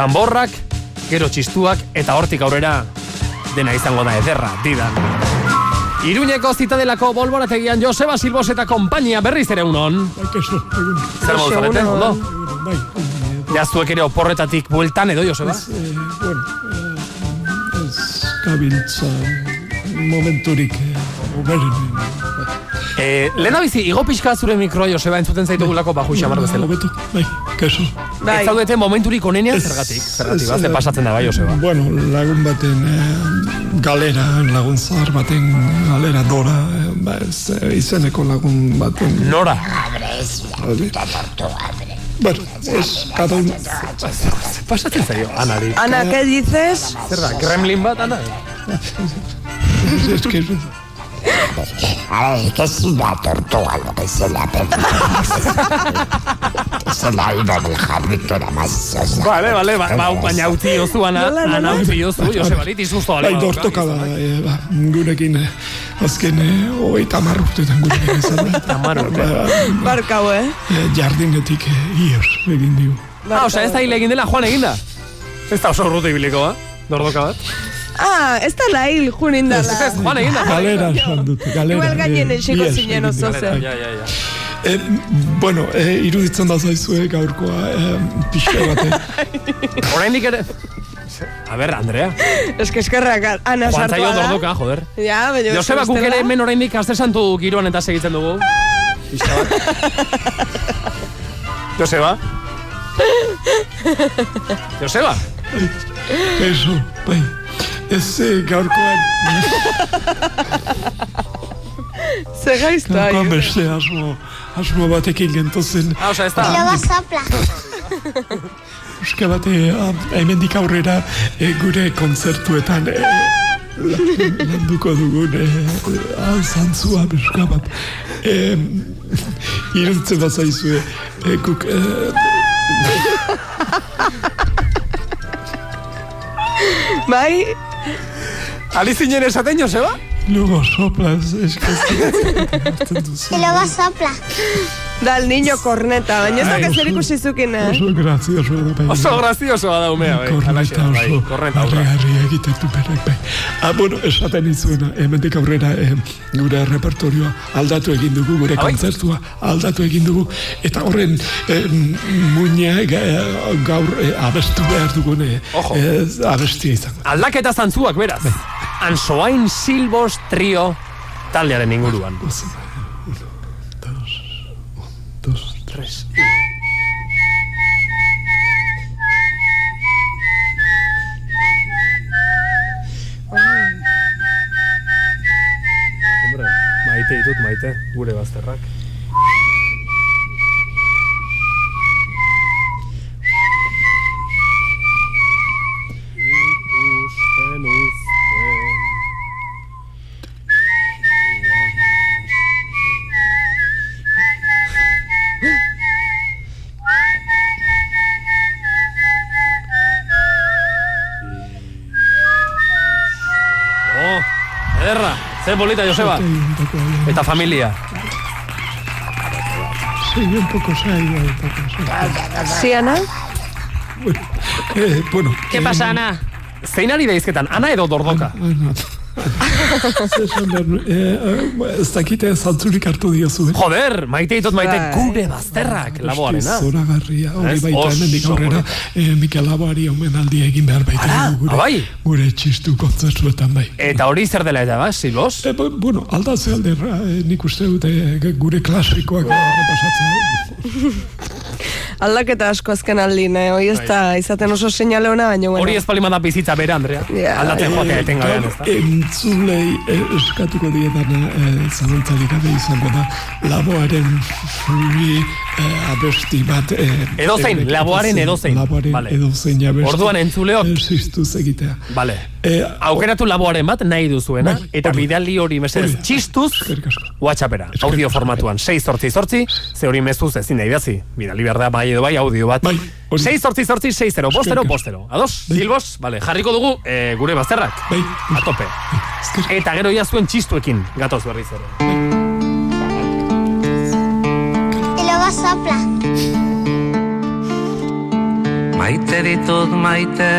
Bizi tamborrak, gero txistuak, eta hortik aurrera dena izango da ederra, didan. Iruñeko zitadelako bolborategian Joseba Silbos eta konpainia berriz ere unon. Zer modu zarete, ondo? Ja zuek ere oporretatik bueltan edo, Joseba? Eh, bueno, eh, ez gabiltza momenturik eh, oberen. Eh, lehen da bizi, igo pixka zure mikroa, Joseba, entzuten zaitugulako baju xamar bezala. Hobeto, bai, kaso. Ez zaudete momenturik onenean, zergatik, zergatik, ez, bazte eh, pasatzen da bai, Joseba. Bueno, lagun baten eh, galera, lagun zahar baten galera dora, eh, ba, ez, eh, izeneko lagun baten... Nora? Bueno, es cada uno... Pasatzen zaio, Anari. Ana, ¿qué dices? Zer da, gremlin bat, Ana? [LAUGHS] Es que... A ver, que es una tortuga lo que se la [LAUGHS] Se la iba en el jardín que era más. Vale, vale, ba, ba, baina utzi jozu, Ana, Ana utzi jozu, Joseba, dit izuzto Bai, dortoka da, eh, ba, gurekin eh, azken eh, hogeita hamar urtetan gurekin [LAUGHS] izan da. Hamar urte. Barkau, eh? Eh, jardinetik ios egin diu. Ah, osea, ez da hile egin dela, Juan egin da? Ez da oso urruti ibiliko, ba? Dordoka bat? Ah, ez da la hil, junin da Ez, ez, Juan egin da. Galera esan dute, galera. Igual gainen ihes zinen oso zen. Ja, ja, ja. Eh, bueno, eh, iruditzen da zaizue gaurkoa eh, pixka bate. [LAUGHS] Oraindik ere... A ber, Andrea. Ez que eskerrak, Ana Juan sartua da. dordoka, joder. Ja, baina... Joseba, guk ere hemen oraindik santu giroan eta segitzen dugu. Pixka bat. [LAUGHS] Joseba? [LAUGHS] Joseba? Eso, bai. Ez eh, gaurkoan... Ze gaizta. Gaurkoan beste asmo, asmo batekin gentozen. Ah, osea, ez da... sopla. Euska bate, hemendik aurrera eh, gure kontzertuetan eh, lan- landuko dugun eh, ah, zantzua euska bat. Eh, iruditzen bat zaizue, eh, guk... Eh, Bai, Ali zinen esaten, Joseba? luego soplas, eskatzen duzu. Y luego [LAUGHS] sopla. Da el niño corneta, baina ez Ai, da zer oso- ikusi zukina. Oso grazioso da bai. Oso grazioso da umea, bai. Korneta bai. oso Korneta harri egiten du berak bai. Ah, bueno, esaten izuena, hemendik aurrera eh, gure repertorioa aldatu egin dugu, gure bai? kontzertua aldatu egin dugu, eta horren eh, muina gaur eh, abestu behar dugun eh, eh, abestia izango. Aldaketa zantzuak, beraz. Ansoain Silbos Trio taldearen inguruan. Tres. Hombre, maite ditut maite, gure bazterrak. Zer polita, Joseba. Eta familia. Sí, un poco saio, un poco saio. Sí, Ana? Eh, bueno. ¿Qué pasa, Ana? Zein ari da izketan, Ana edo dordoka? Ana. Eh, ez dakite zantzurik hartu diozu, eh? Joder, maite ditut maite Bai. gure bazterrak, laboarena. Zoragarria, hori Ez, baita oso hemendik aurrera, eh, Mikel Laboari omenaldi egin behar baita Ara, gure, abai. gure txistu kontzertuetan bai. Eta hori zer dela eta, ba, Silbos? E, bu- bueno, aldatze alderra, eh, nik uste dute eh, gure klasikoak repasatzea. Aldaketa asko azken aldin, eh? Hoi ez Bai. da, izaten oso seinale ona, baina bueno. Hori ez palima da bizitza bera, Andrea. Ja. Aldatzen joatea etengabean, ez da? Entzulei eh, eskatuko dietana eh, zalantzalik gabe izango da laboaren eh, abesti bat eh, Edozein, laboaren edozein. laboaren Vale. edozein abesti Orduan entzuleok. eh, ziztuz egitea Vale. Eh, Aukeratu laboaren bat nahi duzuena, Bai, eta hori. bidali hori mesedez txistuz WhatsAppera, audio formatuan, 6 sortzi sortzi, ze hori mezuz ezin da idatzi, bidali behar da bai edo bai audio bat. 6 sortzi sortzi, 6 0, bostero, bostero. Ados, Silbos, vale, jarriko dugu eh, gure bazterrak. Bai. A tope. Eta gero ja zuen txistuekin, gatoz berriz ere. Y sopla. Maite ditut maite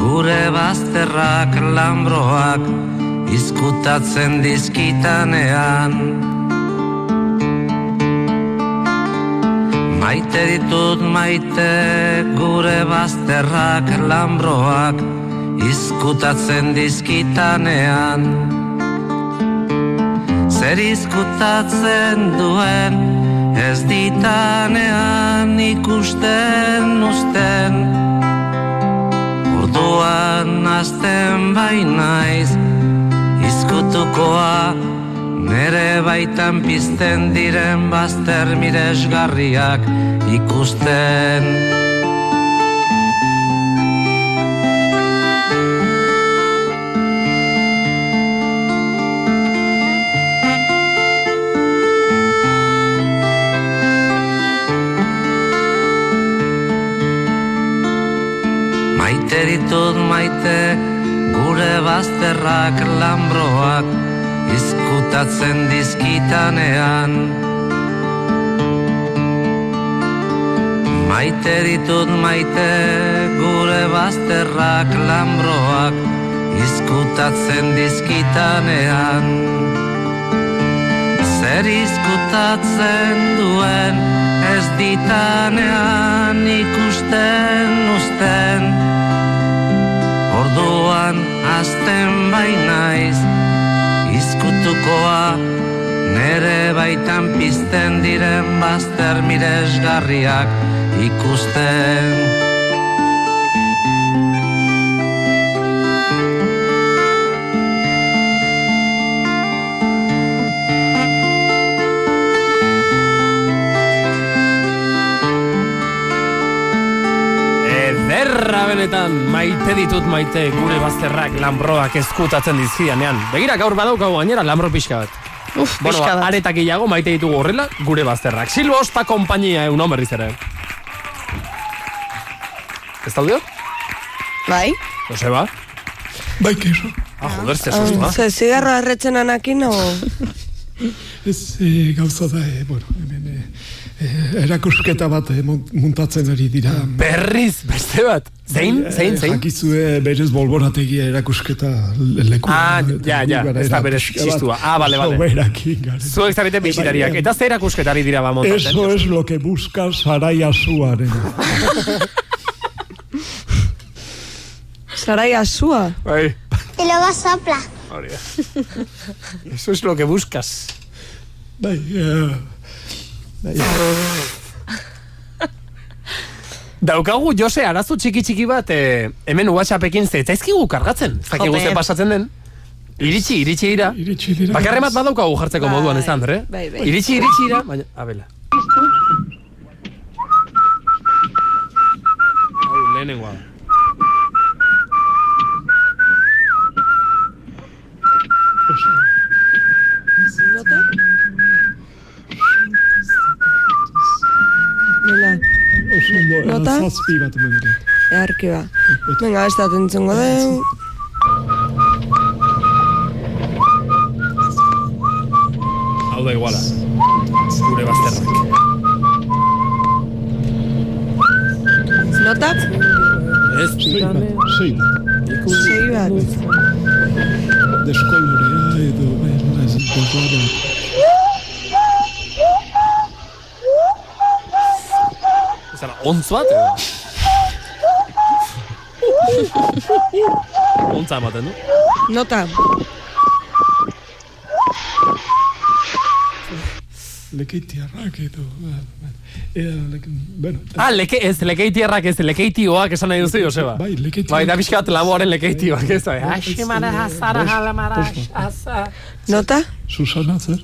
gure bazterrak lambroak izkutatzen dizkitanean Maite ditut maite gure bazterrak lambroak izkutatzen dizkitanean Zer izkutatzen duen ez ditanean ikusten usten Orduan azten bainaiz izkutukoa Nere baitan pizten diren bazter miresgarriak ikusten ditut maite gure bazterrak lambroak izkutatzen dizkitanean. Maite ditut maite gure bazterrak lambroak izkutatzen dizkitanean. Zer izkutatzen duen ez ditanean ikusten usten Orduan azten bainaiz izkutukoa Nere baitan pizten diren bazter miresgarriak ikusten Ederra benetan, maite ditut maite gure bazterrak lambroak ezkutatzen dizkidanean. Begira gaur badaukagu gainera lambro pixka bat. Uf, bueno, pixka bat. aretak gehiago maite ditugu horrela gure bazterrak. Silbo osta kompainia egun berriz ere. Ez daude? Bai. Joseba? Bai, keixo. Ah, joder, ze sustoa. Ze zigarro arretzen anakin, o... [LAUGHS] Ez eh, gauza da, eh, bueno, hemen eh, erakusketa bat mont- muntatzen ari dira. Berriz, beste bat. Zein, Eh, zein, zein? Jakizue berez bolborategia erakusketa le- leku. Ah, ja, ja, ez da berez txistua. Ah, bale, bale. Zuek zarete bisitariak. Eta zer erakusketari dira ba montatzen? Eso es lo que busca Sarai Asuaren. [LAUGHS] Sarai asua. Bai. Y luego sopla. Eso es lo que buscas. Bai, eh, bai. Daukagu Jose arazo txiki txiki bat eh, hemen WhatsAppekin ze zaizkigu kargatzen. Jope. ze pasatzen den. Iritsi, iritsi ira. Iritsi dira. Bakarren bat badaukagu jartzeko moduan, ez Andre? bai, bai. Iritsi, iritsi ira, baina, abela. Hau, lehenengoa. Nota? Venga, Oso ondo, eh, Nota? zazpi bat eman dire. eharki ba. Venga, ez da entzungo deu. Hau da iguala. Gure bazterrak. Nota? Ez, Sei bat, sei bat. Sei bat. Deskolorea edo, ben, ez desbada. Zara, ontz bat edo? Ontza ematen du. Nota? Lekeitiarrak edo, eh, ea, leke, bueno, Ah, leke, ez, lekeitierrak ez, lekeitioak esan nahi duzu, Joseba. Bai, lekeitioak. Bai, da pixka bat laboaren lekeitioak, ez Bost, halamara, bost bat. hasa. Nota? Susana, zer?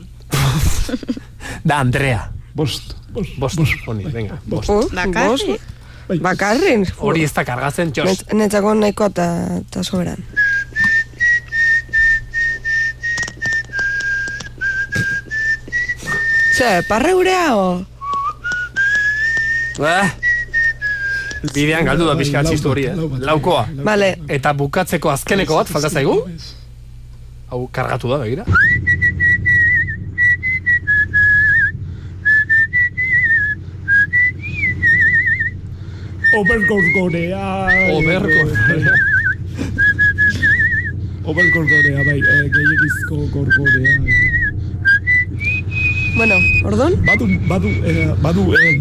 Da, Andrea. Bost, bost, Bost, honi, venga, bost. Uh, Bakarrik? bost? Bakarrin? Hori ez da kargatzen, Jos. Net- Netzako nahiko eta eta soberan. Ze, parreurea o? Eh, Bidean galdu da pixka txistu hori, eh? Laukoa. Vale. Eta bukatzeko azkeneko bat, falta zaigu? Hau kargatu da, begira. Obergorgorea. Obergorgorea. Obergorgorea, bai, eh, gehiagizko gorgorea. Bueno, ordon? Badu, badu, eh, badu eh,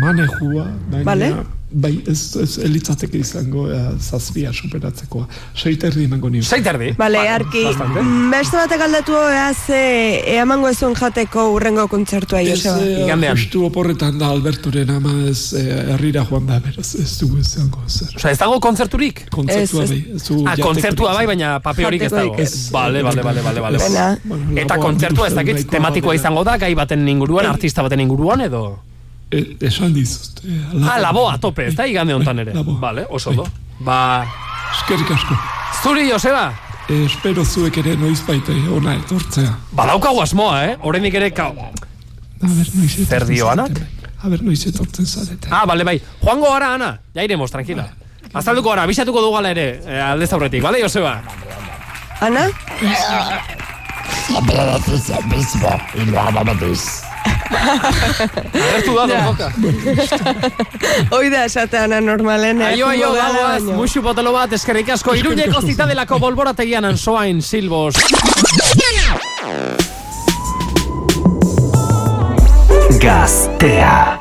manejua, baina, Vale. Bai, ez, ez elitzateke izango eh, zazpia superatzekoa. Seiterdi emango nio. Seiterdi? Bale, arki, mm, beste batek aldatu ea ze eamango ezun jateko urrengo kontzertua, Ez, Joseba. eh, justu oporretan da Albertoren ama ez eh, herrira joan da, beraz, ez dugu izango zer. Osa, ez dago kontzerturik? Kontzertua bai, ez Ah, kontzertua bai, baina pape horik ez dago. Ez. Bale, bale, bale, bale, bale. Eta kontzertua ez dakit tematikoa izango da, gai baten inguruan, artista baten inguruan, edo? E, esan dizut. Eh, Ah, laboa, tope, ez da igande hontan ere. Bale, oso do. Ba... Eskerrik asko. Zuri, Joseba? Eh, espero zuek ere noiz baita ona etortzea. Badaukagu asmoa, eh? Horenik ere, kao... A ber, noiz etortzen Zer dio, Anak? zarete. A ber, noiz etortzen zarete. Ah, bale, bai. Joango gara, Ana. Ja iremos, tranquila. Azalduko gara, bisatuko dugu gala ere, eh, aldez aurretik, bale, Joseba? Ana? Siempre decís el mismo y lo repetís. Agertu da, don Joka. [LAUGHS] Hoi da esatean normalen. eh, Aio, aio, gauaz, musu potolo bat, eskerrik asko, iruñeko zitadelako bolborategian ansoain silbos. Gaztea.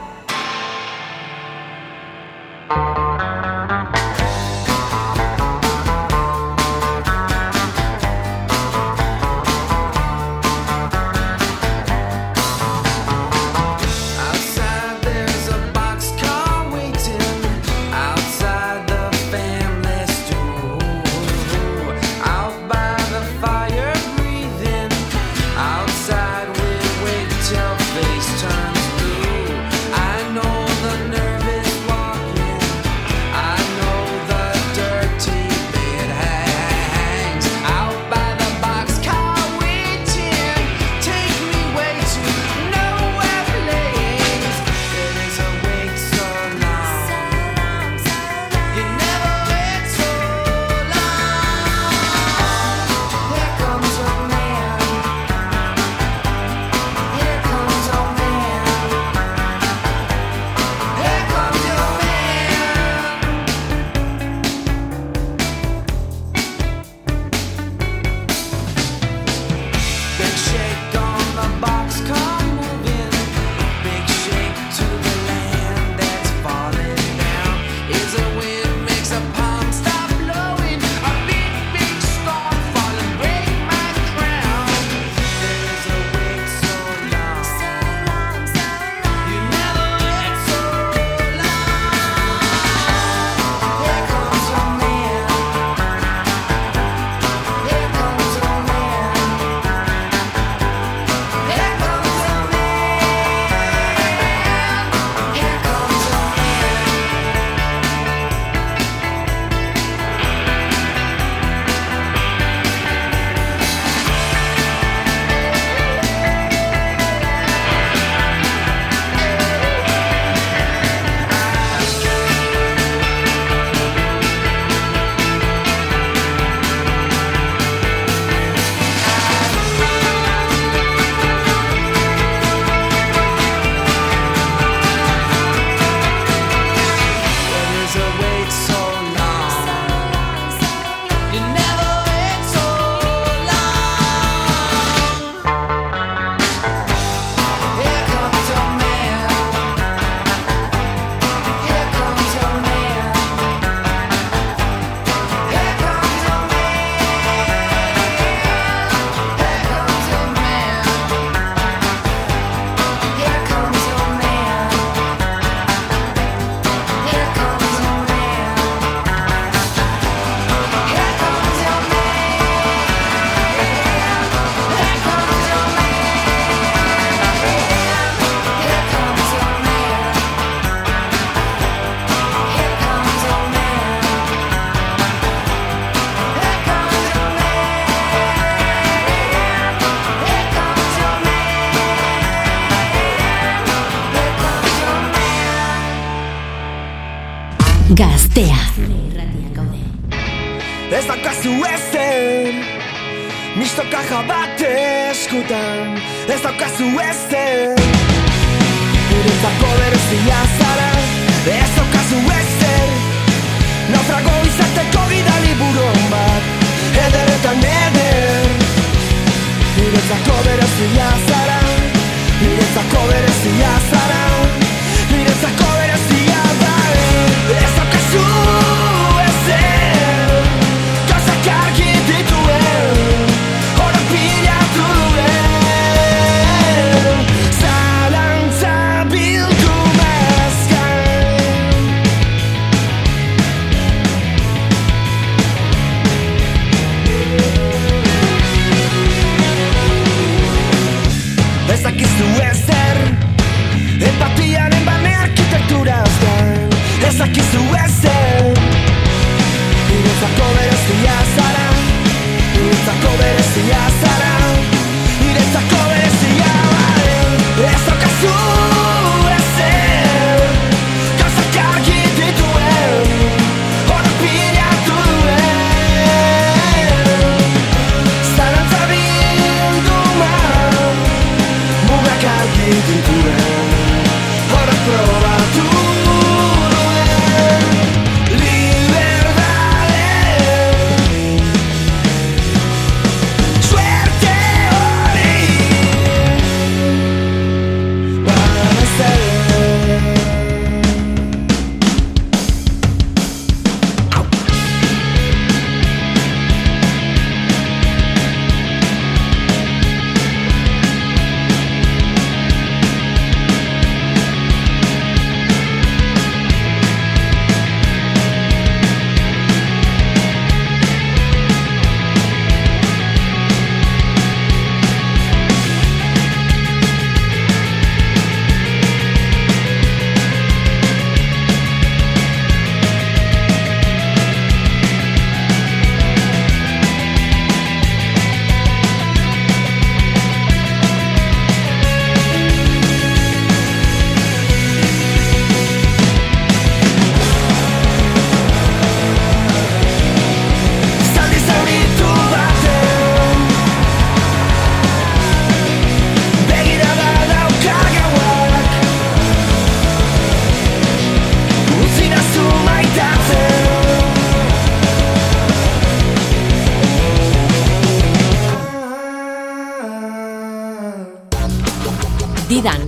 Ez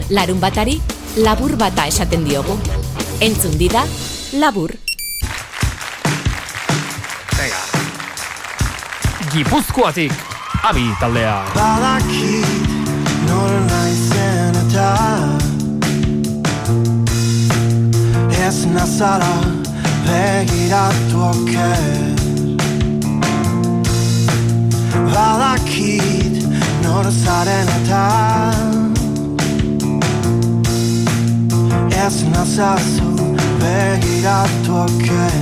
larun batari labur bata esaten diogu. Entzun dida, labur. Venga. Gipuzkoatik, abi taldea. Badakit nor naizen eta Ez nazala begiratu oker Badakit nor zaren eta Ez nazazu begiratu oker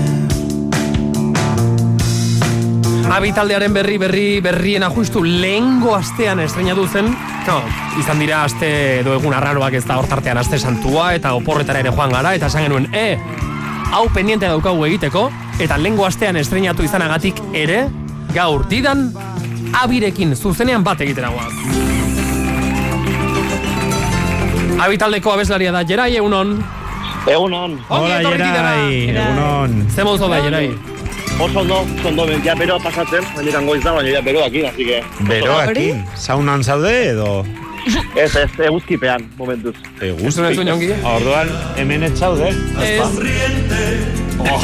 Abi taldearen berri berri berriena justu lehengo astean estrenatu zen. No, izan dira aste edo egun arraroak ez da hortartean aste santua eta oporretara ere joan gara eta esan genuen, e, hau pendiente daukagu egiteko eta lehengo astean estrenatu izanagatik ere, gaur didan abirekin zuzenean bat egiteragoaz. Abi taldeko abeslaria da, Jerai, egunon. Egunon. Etorri didana. egunon. Ze mozo da, Jerai? Oso ondo, oso ondo, ja beroa pasatzen, hendikan goiz da, baina ja beroakin, así que... Beroakin, saunan zaude edo? Ez, ez, eguzkipean, momentuz. Eguzki? Orduan, hemen ez zaude? [LAUGHS]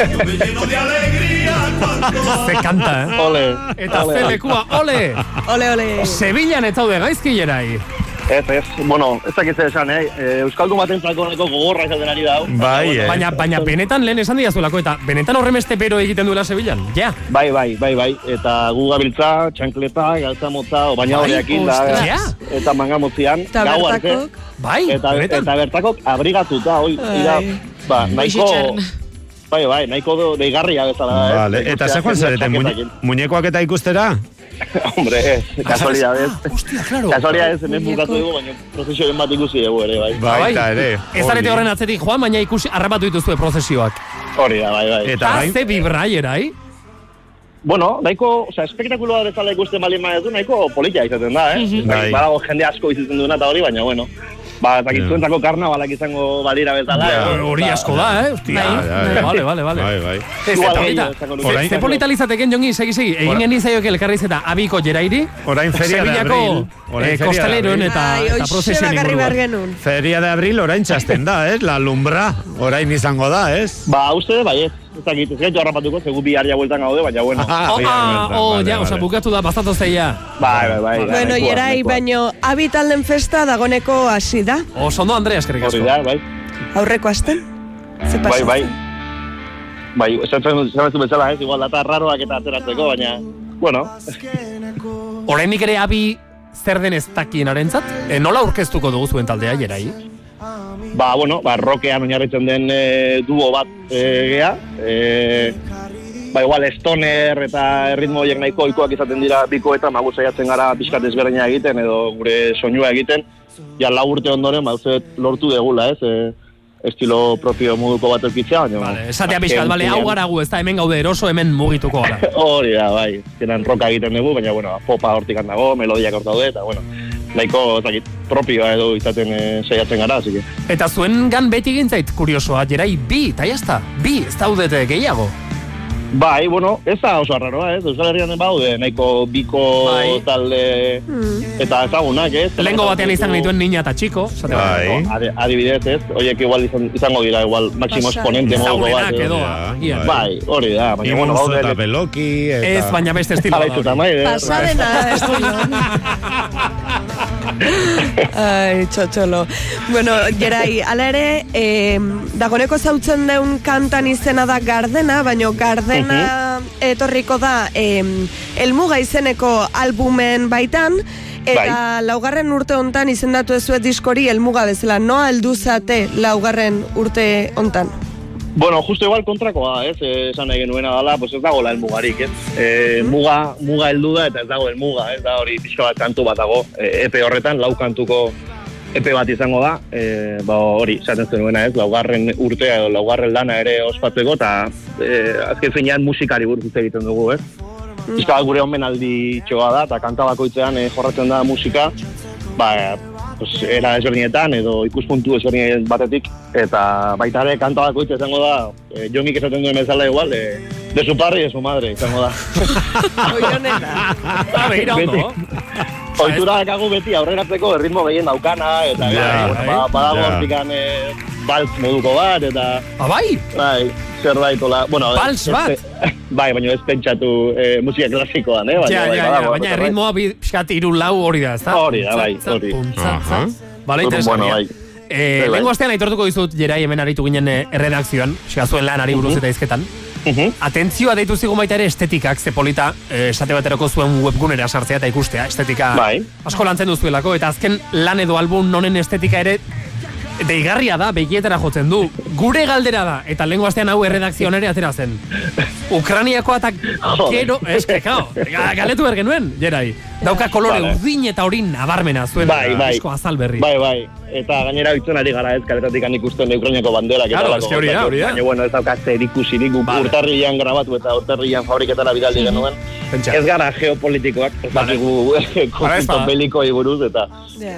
Ze kanta, eh? Ole. Eta ole. ze lekua, ole! Ole, ole. Sevillan ez zaude gaizki jerai. Ez, ez, bueno, ez dakit zer esan, eh? E, Euskaldun baten zako neko gogorra izaten ari da. hau. Bai, eh. Baina, baina benetan lehen esan diazulako eta benetan horremeste bero egiten duela Sevillan. Ja. Bai, bai, bai, bai. Eta gu gabiltza, txankleta, galtza motza, o baina Bai, horrekin da. ostras. Eta manga motzian, gau arte. Bai, Eta, benetan. eta bertakok abrigatuta, oi, Bai. ira, ba, nahiko... Bai, bai, nahiko do, deigarria bezala eh? Vale, eta ze joan zarete, muñe, muñekoak eta ikustera? [LAUGHS] Hombre, ez, kasualidadez. Hostia, claro. Kasualidadez, hemen bukatu dugu, baina prozesioen bat ikusi dugu ere, bai. Baita ere. Ez zarete horren atzetik joan, baina ikusi harrapatu dituzue prozesioak. Hori da, bai, bai. Eta ze vibraierai? Bueno, nahiko, osea, espektakuloa bezala ikusten balin maietu, nahiko polita izaten da, eh? Bai. Bai. Badago jende asko izaten duena eta hori, baina, bueno. Ba, eta zuentzako karnabalak izango balira bezala. Eh? Hori asko da, eh? Hostia. Vale, vale, vale. Bai, bai. Ez, bai, Ze- polita lizateken, jongi, segi, segi. Egin geni zaioke elkarrizeta abiko jerairi. Orain feria de abril. Orain eh, eta, Ai, eta hoxe prozesioen genuen. Feria de abril orain txasten da, ez? La lumbra, orain izango da, ez? Ba, uste, bai, ez. Ez dakit, ez gaitu harrapatuko, zegu bi harria bueltan gaude, baina, bueno. Ah, ah, bien, oh, ja, oza, bukatu da, bastante zeia. Bai, bai, bai. Bueno, jerai, nahikoa. baino, abitalden festa dagoneko hasi da, Oso ondo, Andrea, eskerrik Hori asko. da, bai. aurreko asten. Ze Bai, bai. Bai, esan zen bezala, ez, igual data raroak eta ateratzeko, baina, bueno, Oraindik ere abi zer den ez dakien arentzat? E, nola aurkeztuko dugu zuen taldea, jerai? Ba, bueno, ba, rokean oinarritzen den e, duo bat e, gea, e, ba, igual, stoner eta erritmo horiek nahiko ohikoak izaten dira biko eta magu saiatzen gara pixkat ezberdina egiten edo gure soinua egiten, ja lau urte ondoren, ba, lortu degula, ez, e, estilo propio moduko bat eukitzea, baina... Vale, esatea pixkat, bale, hau gara gu, ez da hemen gaude eroso, hemen mugituko gara. [LAUGHS] Hori da, bai. Zeran roka egiten dugu, baina, bueno, popa hortik dago, melodiak hor daude, eta, bueno, nahiko, ez dakit, propioa edo izaten e, saiatzen gara, que... Eta zuen gan beti gintzait kuriosoa, jerai, bi, eta jazta, bi, ez daudete gehiago. Bai, bueno, ez da oso arraroa, ez? Euskal Herrian baude, nahiko biko Bai. talde eta ezagunak, ez? Lehengo batean izan genituen niña eta txiko, esate Bai. Adi- Adibidez, ez? Oiek igual izan, izango dira, igual, máximo Pasa. exponente moduko bat. Ezagunenak edo, Ja. Bai, hori da, baina, bueno, Imunzo eta baude... peloki, eta... Ez, baina beste estilo da eta hori. maider. Pasadena, Ai, txotxolo. Bueno, gerai, ala ere, eh, dagoneko zautzen deun kantan izena da Gardena, baino Gardena etorriko da eh, Elmuga izeneko albumen baitan, eta laugarren urte hontan izendatu ezuet diskori Elmuga bezala, noa helduzate laugarren urte hontan? Bueno, justo igual kontrakoa, ez? Esan nahi genuena dala, pues ez dago la elmugarik, ez? E, muga, muga heldu da eta ez dago elmuga, ez da hori pixka bat kantu bat dago. E, epe horretan, lau kantuko epe bat izango da, e, ba hori, esaten zenuena ez, laugarren urtea edo laugarren lana ere ospatzeko, eta e, azken finean musikari buruz egiten dugu, ez? Pixka bat gure omenaldi txoa da, eta kanta bakoitzean e, jorratzen da musika, ba, pues, era ezberdinetan edo ikuspuntu ezberdinen batetik eta baita ere kanta bakoitza izango da e, jomik esaten duen bezala igual e, de su padre y de su madre izango da [LAUGHS] Ah, begira ondo. Oitura dakagu beti aurreratzeko erritmo gehien daukana eta Ja, bueno, bai. ba, badago Ja. hortikan e, baltz moduko bat eta Ah, bai? bai, zerbait hola, bueno, Baltz bat? ez- [LAUGHS] bai, baina ez pentsatu e, musika klasikoan, eh? Baina, Ja, bai, ja, badago ja, baina erritmoa pixkat iru lau hori da, ezta? Hori da, bai, hori. Bale, Bueno, interesgarria. bai. Eh, Bai. Lengo astean aitortuko dizut jerai hemen aritu ginen eh, erredakzioan, xega zuen lanari buruz eta izketan. Atentzioa deitu zigun baita ere estetikak, ze polita, eh, esate baterako zuen webgunera sartzea eta ikustea, estetika Bai. asko lantzen duzuelako, eta azken lan edo album nonen estetika ere deigarria da, begietara jotzen du. Gure galdera da, eta lengo astean hau erredakzioan ere atera zen. Ukraniakoa eta gero, eske, kao, ga- galetu behar genuen, jerai. Dauka kolore Vale. urdin eta hori nabarmena zuen Bai, bai. disko azal berri. Bai, bai. Eta gainera bitzen ari gara ez, kaletatik ikusten Ukrainiako banderak eta Claro, hori da, hori da. Baina, bueno, ez dauka zer ikusirik, guk Vale. urtarrilean grabatu eta urtarrilean fabriketara bidaldi genuen. Pentsa. Ez gara geopolitikoak, ez Vale. dakigu [LAUGHS] konflikto bada. belikoi buruz, eta,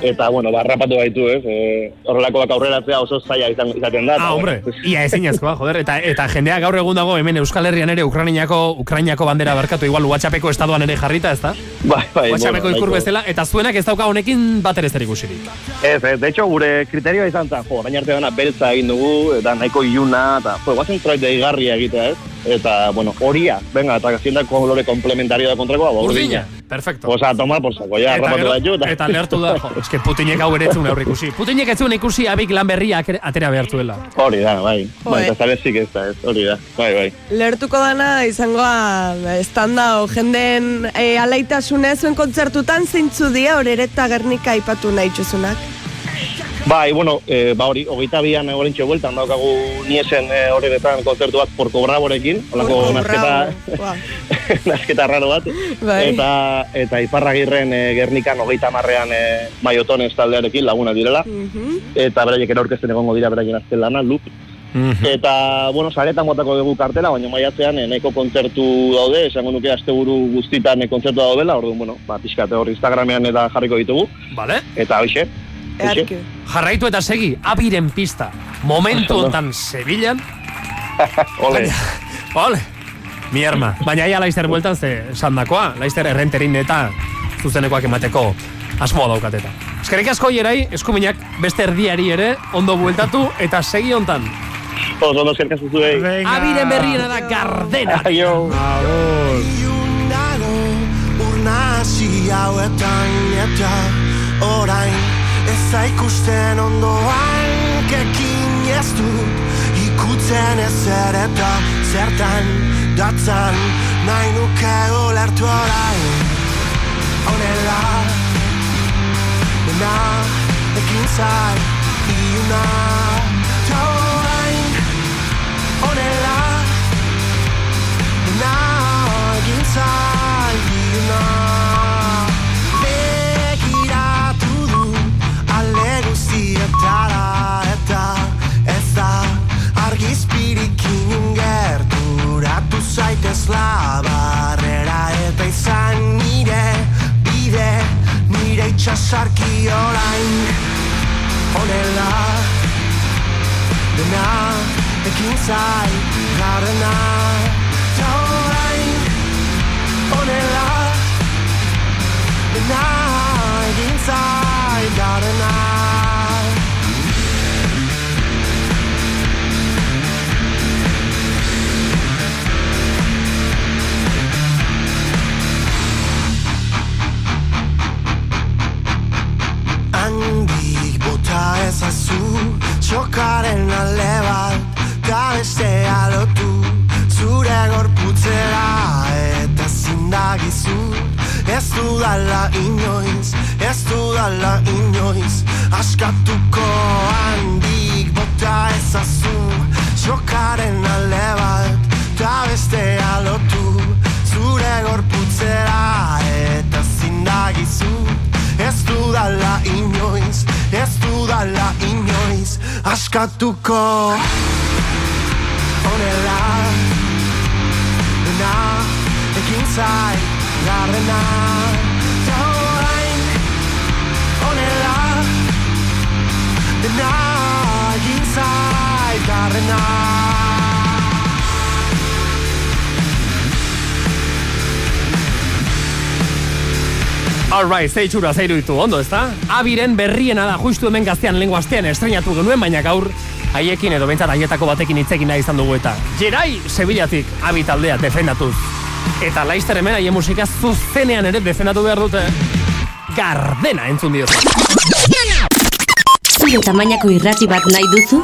eta bueno, barrapatu baitu, ez? E, horrelakoak aurreratzea oso zaila izan, izaten da. Ah, hombre, ia ezinezkoa, joder, eta eta jendea gaur egun dago hemen Euskal Herrian ere Ukrainiako Ukrainiako bandera barkatu igual WhatsAppeko estaduan ere jarrita, ezta? Bai, bai, WhatsAppeko ikur bezala eta zuenak ez dauka honekin bat ere zer ikusirik. Ez, ez, de hecho, gure kriterioa izan zen, jo, orain arte dena beltza egin dugu, eta nahiko iluna, eta, jo, guazen zerbait deigarria egitea, ez? Eta, bueno, horia, venga, eta zienda kolore komplementario da kontrakoa, ba, urdina. Perfecto. Osa, toma por saco, ja, Eta, rapatu gero- baitu, eta... eta lehertu da, jo, eske Putinek hau ere etzun aurrikusi. [LAUGHS] Putinek etzun ikusi abik lan berria akere- atera behartuela. Hori da, bai. Bai, eh. eta zarezik ez da, ez, hori da, bai, bai. Lertuko dana izangoa estanda o jenden e, alaitasune zuen kontzertutan zeintzu dia hori ere eta Gernika aipatu nahi txuzunak. Bai, bueno, e, ba hori, hogeita bian horrentxe bueltan daukagu niesen e, horretan konzertu bat Porco Braborekin, holako nazketa, [LAUGHS] nazketa raro bat. Bai. Eta, eta Iparragirren e, Gernikan hogeita marrean e, maiotones taldearekin laguna direla. Eta beraiek ere aurkezten egongo dira beraien azten lana, loop. Eta, bueno, saretan botako dugu kartela, baina maiatzean eh, nahiko kontzertu daude, esango nuke asteburu guztitan eh, kontzertu daudela, orduan, bueno, ba, pixkat hor Instagramean eta jarriko ditugu. Vale. Eta hoxe, hoxe. Jarraitu eta segi, abiren pista. Momentu hontan Sevillan. [LAUGHS] Ole. Ole. Mi arma. Baina ia laizter bueltan ze sandakoa. Laizter errenterin eta zuzenekoak emateko asmoa daukateta. Eskerrik asko hierai, eskuminak beste erdiari ere ondo bueltatu eta segi hontan. Oso ondo eskerrik asko zuei. Abiren berriena da Gardena. Aio. Dago urnasi hauetan eta orain ikusten ondoan kekin ez dut ikutzen ez zer eta zertan datzan. Nahi nuke ulertu orain. Honela dena ekin zai iuna eta orain honela dena egin zai zaitez labarrera eta izan nire bide nire itxasarki orain. Honela dena ekin zai garena. Eta orain honela dena egin zai garena ezazu txokaren alde bat eta bestea lotu zure gorputzera eta zindagizu ez dudala inoiz ez dudala inoiz askatuko handik bota ezazu txokaren alde bat eta bestea lotu zure gorputzera eta zindagizu Ez dudala inoiz, ez dudala inoiz Askatuko. Honela Dena Ekin zai Garrena Eta orain Honela Dena Egin zai Garrena Alright, ze itxura zeiru ditu, ondo, ezta? Abiren berriena da, justu hemen gaztean lengo astean estrenatu genuen, baina gaur haiekin edo bentsat haietako batekin hitzekin nahi izan dugu eta. Jerai, Sevillatik, abi taldea defendatuz. Eta laizter hemen haien musika zuzenean ere defendatu behar dute. Gardena entzun diozu. Zure tamainako irrati bat nahi duzu?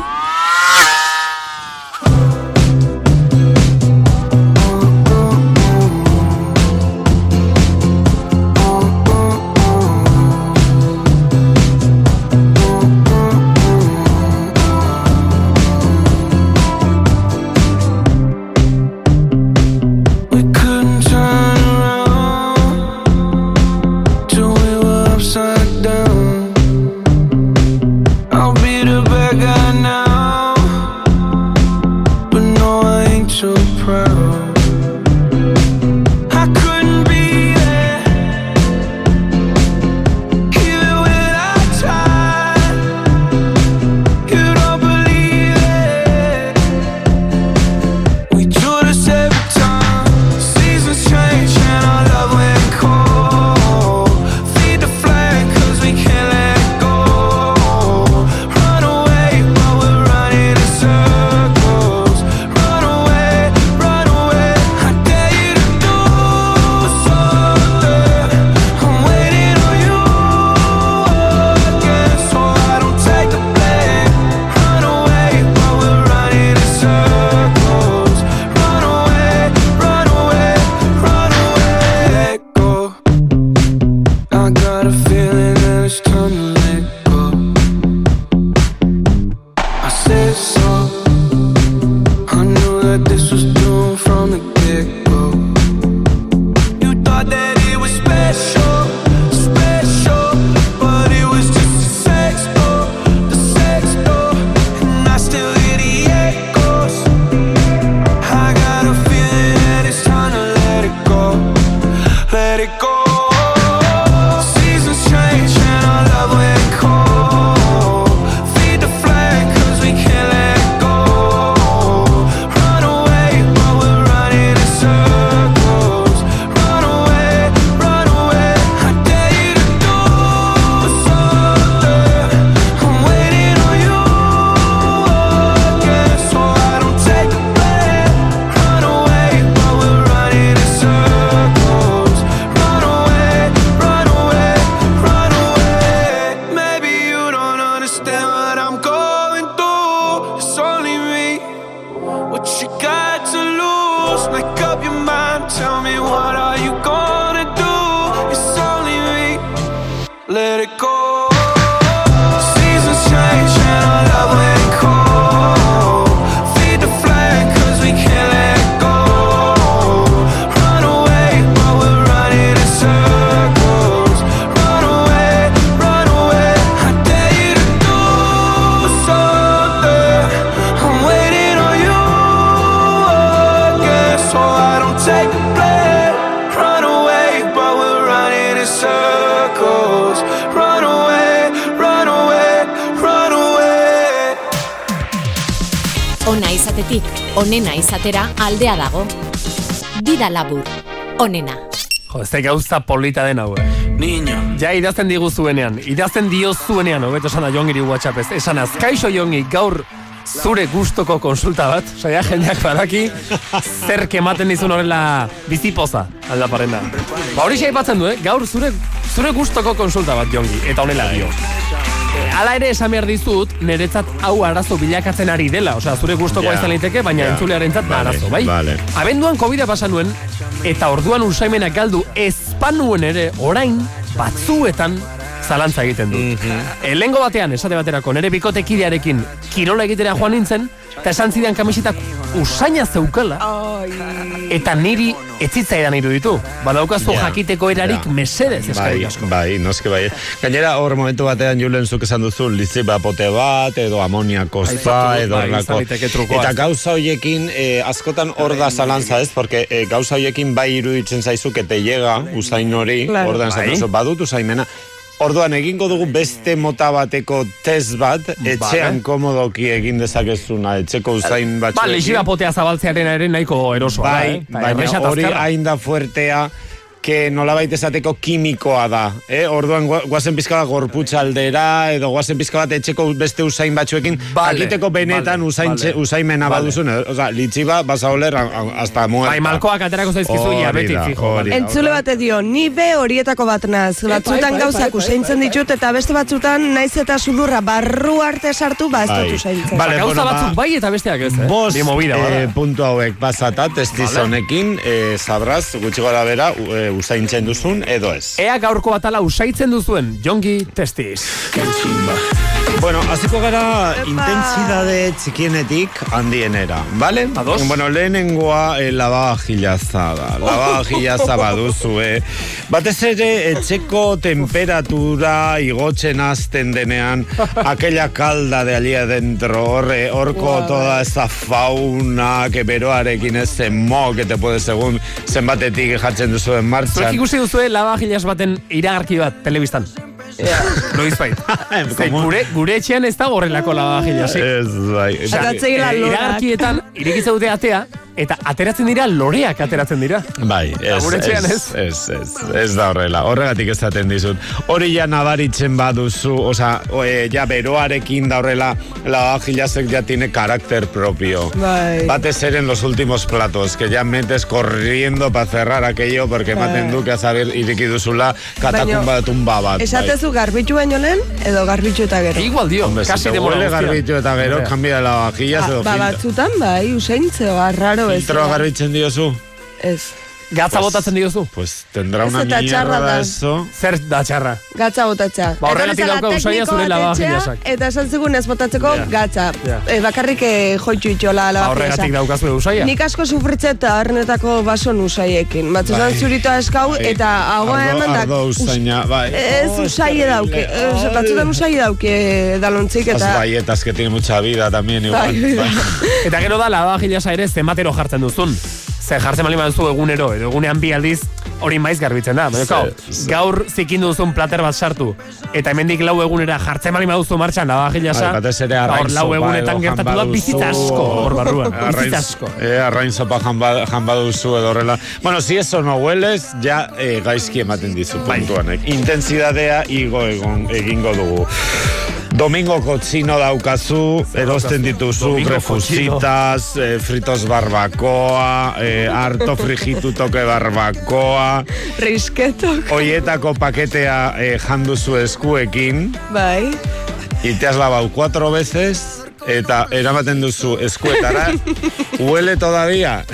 like God. Onena izatera aldea dago. Dida labur, onena. Jo, ez gauza polita den hau. Niño. Ja, idazten digu zuenean. Idazten dio zuenean, hobeto esan da jongiri whatsappez. Esan az, kaixo jongi, gaur zure gustoko konsulta bat, saia jendeak badaki, zer kematen dizun horrela bizipoza aldaparena. Ba hori aipatzen du, eh? gaur zure, zure gustoko konsulta bat jongi, eta honela dio. Eh, Hala ere esan behar dizut, niretzat hau arazo bilakatzen ari dela. Osea, zure gustokoa Ja. izan liteke, baina Ja. entzulearentzat da Vale, arazo, bai? vale. Abenduan COVID-a pasa nuen, eta orduan usaimenak galdu ezpanuen ere, orain, batzuetan, zalantza egiten du. Mm Lehengo batean, esate baterako, nire bikotekidearekin kirola egitera joan nintzen, eta esan zidan kamisetak usaina zeukala, eta niri etzitzaidan iruditu. Badaukazu Ja, jakiteko erarik ja. mesedez, Bai, eskerrik asko. bai, noske bai. Gainera, hor momentu batean Julen zuk esan duzu, liziba pote bat, edo amoniako dut, edo bai, trukoa. Eta gauza hoiekin, eh, askotan hor da zalantza ez, porque eh, gauza hoiekin bai iruditzen zaizu, que te llega, usain hori, Claro. ordan Bai. badut usaimena, Orduan egingo dugu beste mota bateko test bat, etxean komodoki egin dezakezuna, etxeko usain Ba, batzuekin. lexiba potea zabaltzearen ere nahiko erosoa da, Bai, eh? Eta baina hori hain da fuertea, que nolabait esateko kimikoa da. Eh? Orduan gua- guazen pizka bat gorputz aldera, edo guazen pizka bat etxeko beste usain batzuekin, Vale, jakiteko benetan vale, usain, vale. usaimena Vale. baduzun. eh? Osa, litxiba, basa oler, a- a- hasta muerta. Bai, malkoak aterako zaizkizu ia beti fijo. Entzule bate dio, ni be horietako bat naz. Batzutan bai, gauzak bai, usaintzen ditut eta beste batzutan naiz eta sudurra barru arte sartu, ba ez Bai. dut usaintzen. Vale, Ba, gauza bueno, ba- batzuk bai eta besteak ez, eh? Movida, eh, puntu hauek pasata, testiz Vale. honekin, eh, sabraz, gutxi gara bera, eh, usaintzen duzun, edo ez. Ea gaurko batala usaitzen duzuen, jongi testiz. Bueno, hasiko gara intensidade txikienetik handienera, vale? Ados. Bueno, lehenengoa eh, lavavajillatza da. Lavavajillatza baduzu, eh? Batez ere, etxeko temperatura igotzen hasten denean, aquella calda de allí adentro, horre, horko toda esa fauna, que beroarekin ez mo, que te puede segun zenbatetik jartzen duzu en Zuek martxan. ikusi duzue lavagilas baten iragarki bat telebistan. Noiz bait. [LAUGHS] Gure, gure etxean ez da horrelako lavagilasi. Ez, bai. Atatzeila lorak. Iragarkietan, irekitza dute atea, eta ateratzen dira loreak ateratzen dira. Bai, ez, ez, ez, ez, ez da horrela. Horregatik esaten dizut. Hori ja nabaritzen baduzu, oza, e, ja beroarekin da horrela, lavavajillasek ya tiene carácter propio. Bai. Batez ere en los últimos platos, que ya metes corriendo para cerrar aquello, porque Bai. ematen du, que a saber, iriki duzula, katakumba tumba bat. bai. Esatezu garbitu baino lehen, edo garbitu eta gero. Igual dio, Hombre, kasi si te demora huele guztian. garbitu eta gero, cambia de lavavajillas edo ba, filtro. batzutan bai, usaintzea, raro Filtroa garbitzen diozu? Ez. Gatza Pues- botatzen diozu. Pues tendrá una eta txarra mierda da. eso. Zer da txarra. Gatza botatza. Ba, horregatik dauka tekniko zure lavagilasak. etxea, Eta esan zigun ez botatzeko Ja. gatza. Ja. Eh, bakarrik eh, joitxu itxola Ba, lavagilasa. horregatik daukazu usaia. Nik asko sufritze eta arnetako bason usaiekin. Batzutan Bai. zuritoa eskau Bai. eta hagoa eman da. ardo usaina, bai. Ez Oh, usaie dauke. batzutan usaie dauke dalontzik Las eta... bayetas que tiene mucha vida también igual. Bai, bai. Eta gero da lavagilasa ere zenbatero jartzen duzun. Ze jartzen bali baduzu egunero, edo egunean bi aldiz, hori maiz garbitzen da. Baina, kau, gaur zikindu duzun plater bat sartu, eta hemendik lau egunera jartzen bali baduzu martxan lavagilasa, Bai, batez ere ba, arrain hor lau egunetan gertatu da bizitza asko hor barruan. [LAUGHS] Bizitza asko. Eh, arrain sopa jan ba- baduzu edo horrela. Bueno, si eso no hueles, ja eh, gaizki ematen dizu Bai. puntuanek. Intensidadea igo egon, egingo dugu. Domingo kotzino daukazu, erosten dituzu refusitas, eh, fritos barbacoa, eh, [LAUGHS] harto frigitu toke barbacoa, Risketok, Oietako paketea eh, janduzu eskuekin, bai. y te has lavado cuatro veces, eta eramaten duzu eskuetara, [LAUGHS] huele todavía.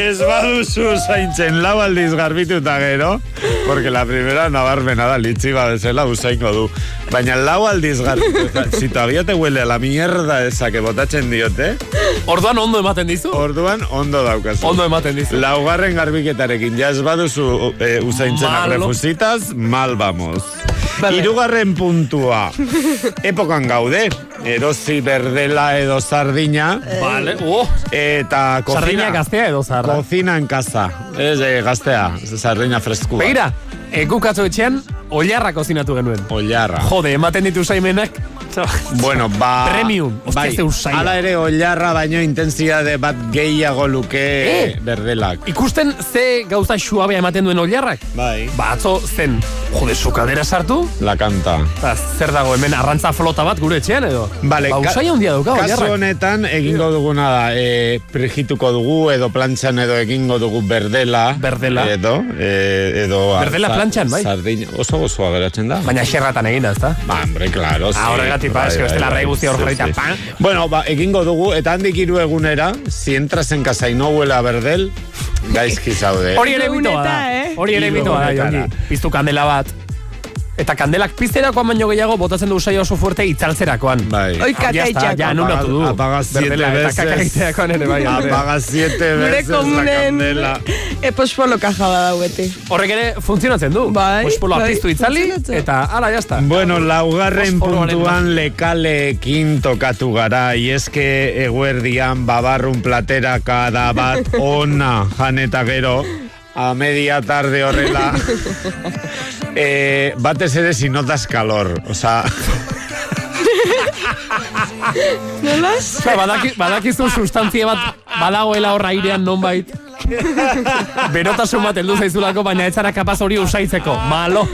Ez baduzu zaintzen lau aldiz garbitu eta gero, porque la primera nabarmena da litxiba bezala usaingo du. Baina lau aldiz garbitu eta, si todavía te huele a la mierda esa que botatzen diote, Orduan ondo ematen dizu? orduan ondo daukazu. Ondo ematen dizu. Laugarren garbiketarekin, ja ez baduzu e, refusitas, mal vamos. Hirugarren puntua. [LAUGHS] Epokan gaude, erosi berdela edo sardina. Vale, oh, Eta cocina. sardina gaztea edo zarra. Cocina en casa. Ez eh, gaztea, sardina freskua. Begira, e, guk atzo etxean, oilarra kozinatu genuen. Oilarra. Jode, ematen ditu saimenak, Bueno, ba... Premium. Bai, hala ere oilarra baino intensitate bat gehiago luke Eh? berdelak. Ikusten ze gauza suabea ematen duen oliarrak? Bai. Ba, atzo zen, jode, sukaldera sartu? La kanta. Ba, zer dago hemen arrantza flota bat gure etxean edo? Vale, ba, usaia handia dauka Kasu honetan egingo duguna da, e, prigituko dugu edo plantxan edo egingo dugu berdela. Berdela. Edo, e, edo... Berdela plantxan, bai. Sardina, oso gozoa geratzen da. Baina xerratan egin da, ezta? Ba, hombre, claro, Ah, horregatik, ba, eske bestela rei guztia hor jarrita, sí. pa. Bueno, ba, egingo dugu, eta handik hiru egunera, si entras en casa y no huele a berdel, gaizki zaude. Hori ere mitoa da. eh? Hori ere Hiru mitoa da. Piztu kandela bat. Eta kandelak pizterakoan baino gehiago botatzen du usaia oso fuerte itzaltzerakoan. Bai. Oi, ya está, kakaitxak. ya anulatu du. Apaga siete Berdela, eta veces. kakaiterakoan ere bai. Apaga siete Gure veces la komunen [LAUGHS] epospolo kaja bada beti. Horrek ere funtzionatzen du. Bai, Pospoloa bai, piztu itzali, eta ala, jazta. Bueno, laugarren puntuan lekaleekin tokatu gara, ieske eguerdian babarrun plateraka da bat ona janeta gero, a media tarde horrela, [LAUGHS] eh, batez ere si notas calor, o sea, badaki, badakizu sustantzia bat badagoela hor airean nonbait. Berotasun bat heldu zaizulako, baina ez zara kapaz hori usaitzeko. Malo.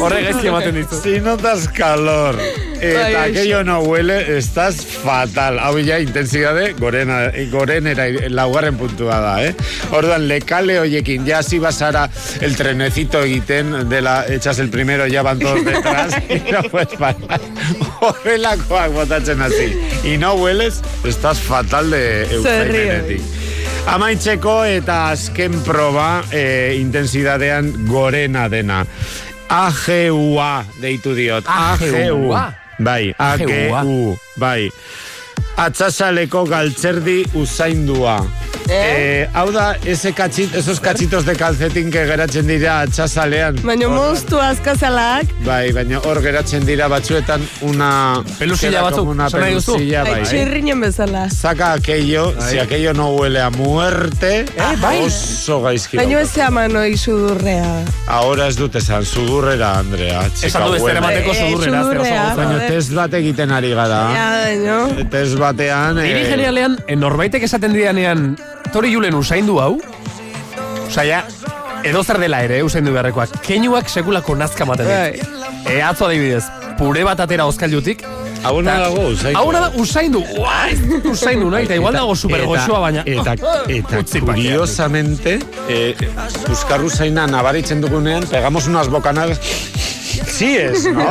Horre gaizki ematen dizu. si notas calor eta Bai, aquello no huele, estás fatal. Hau ja intensidade gorena, gorenera laugarren puntua da, eh? Orduan, lekale hoiekin, ya si basara el trenecito egiten, de la, echas el primero, ya van todos detrás, [LAUGHS] y no puedes parar. Horrelakoak botatzen hasi. Y no hueles, estás fatal de eusaimenetik. Amaitzeko eta azken proba e, intensidadean gorena dena. AGUA deitu diot. AGU. Bai. AGU. Bai. Atzasaleko galtzerdi usaindua. Eh? hau da, ese cachit, esos cachitos de calcetín que geratzen dira atxasalean. Baina moztu azkazalak. Bai, baina hor geratzen dira batzuetan una... Pelusilla batzuk, Una pelusilla, bai. Txirrinen bezala. Saca aquello, Bai. si aquello no huele a muerte, bai. oso gaizki. Baina ez eman hoi sudurrea. Ahora ez dut esan, sudurrera, Andrea. Esan du ez buena. eramateko Eh, sudurrera, sudurrea. Baina test bat egiten ari gara. Ja, baino. Test batean... Niri eh, genialean, eh, norbaitek esaten didanean, tori julen usaindu hau, Osa, ja, edo zer dela ere, usaindu beharrekoak, keinuak sekulako nazka maten dit. E, atzo adibidez, pure bat atera oskailutik, Hau Ta- dago, usaindu. Hau da, usaindu, usaindu, nahi, eta igual dago super goxoa, baina... Eta, [LAUGHS] eta pakean. curiosamente, eh, Euskarru zaina nabaritzen dugunean, pegamos unas bocanadas... Sí es, ¿no?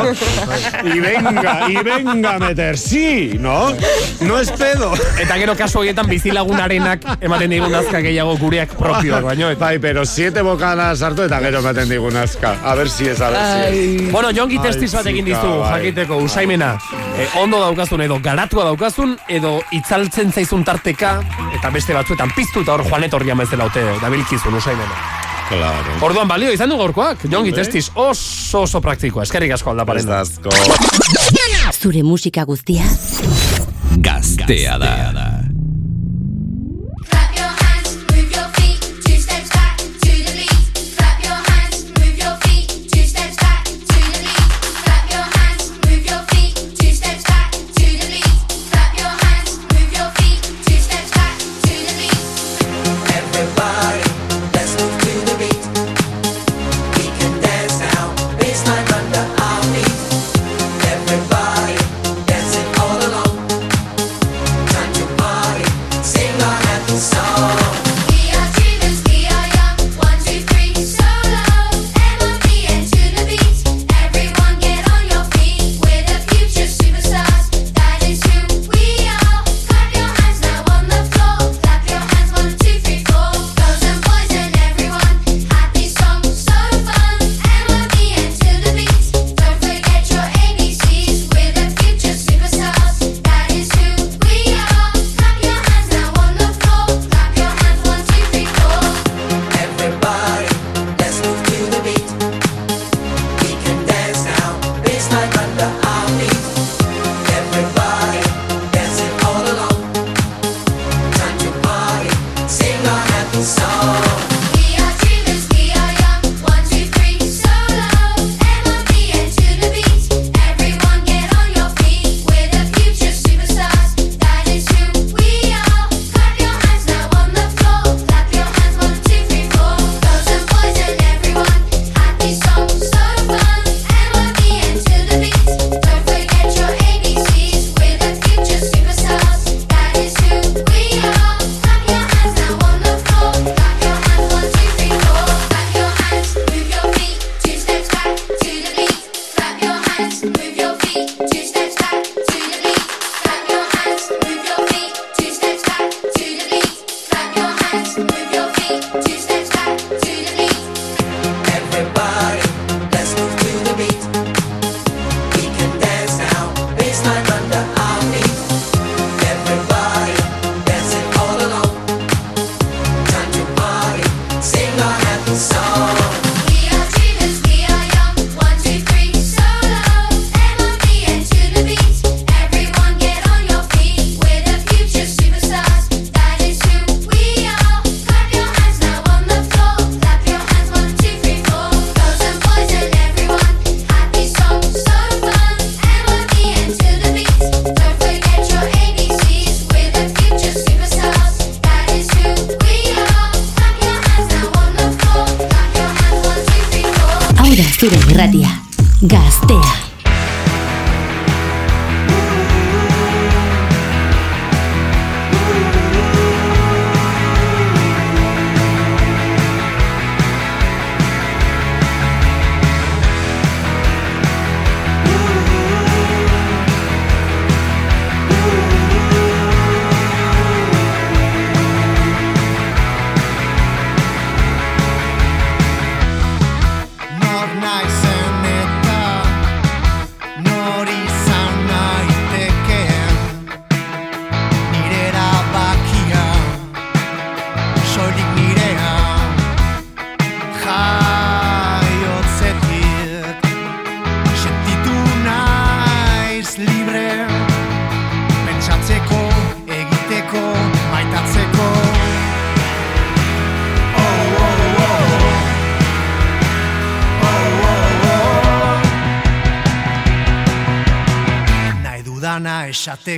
[LAUGHS] y venga, y venga a meter, sí, ¿no? No es pedo. Eta gero kasu horietan bizilagunarenak ematen digun nazka gehiago gureak propioak, baino. Eta... Bai, pero siete bocadas hartu eta gero ematen digun azka. A ver si es, a ver si es. Bueno, jongi Ai, testiz bat egin dizu, bai. jakiteko, usaimena. E, ondo daukazun edo garatua daukazun, edo itzaltzen zaizun tarteka, eta beste batzuetan piztu eta hor joan etorrian bezala ote, dabilkizun usaimena. Claro. Orduan balio izan du gaurkoak, jongi testiz oso oso praktikoa, eskerrik asko aldaparen. Ez da asko. Zure musika guztia Gaztea da.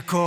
Call.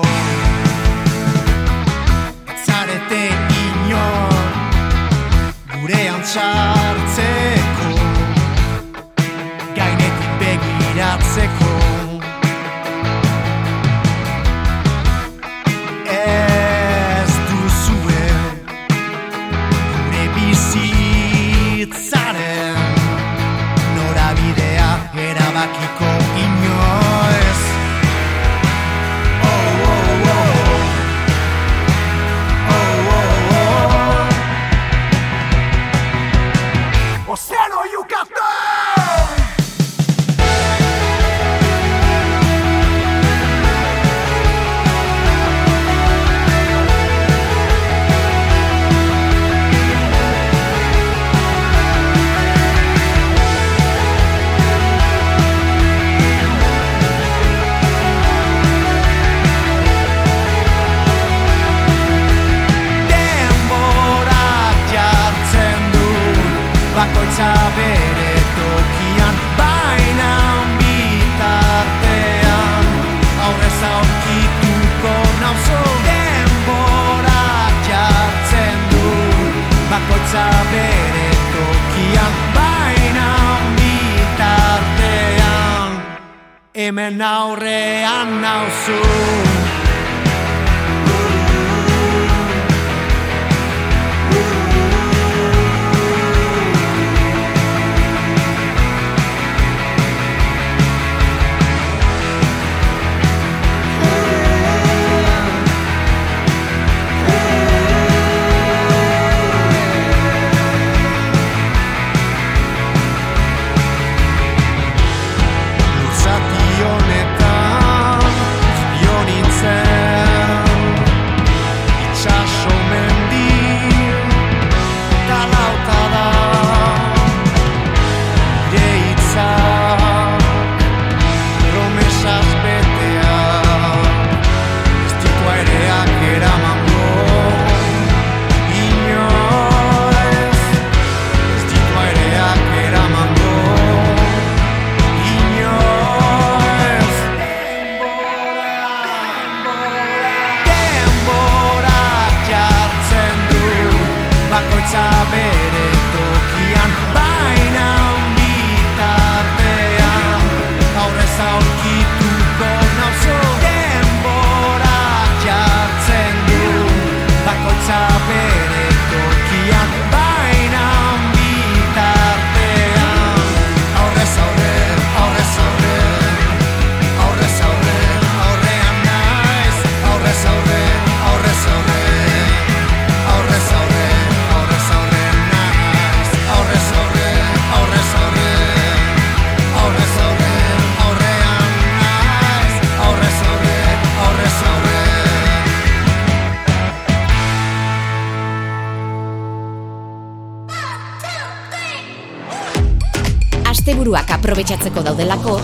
grabatzeko daudelako,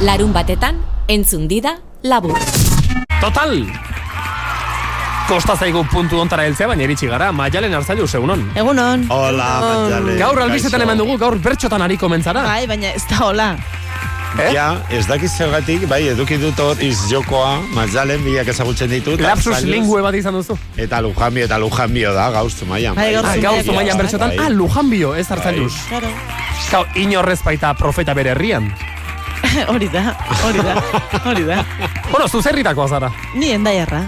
larun batetan entzun dida labur. Total! Kosta zaigu puntu ontara heltzea, baina iritsi gara, Maialen Arzailu, segunon. Egunon. Hola, Maialen. Gaur albizetan eman dugu, gaur bertxotan ari komentzara. Bai, baina ez da hola. Eh? Ja, ez dakiz zergatik, bai, eduki dut hor izjokoa, mazalen bilak ezagutzen ditut. Lapsus lingue bat izan duzu. Eta lujanbio, eta lujanbio da, gauz zumaian. Bai, gauz zumaian bertxotan, ah, bai. ah lujanbio, ez hartzen duz. Bai. Claro. Kau, inorrez baita profeta bere herrian. [LAUGHS] hori da, hori da, hori da. bueno, zu zerritako azara? Ni endai erra.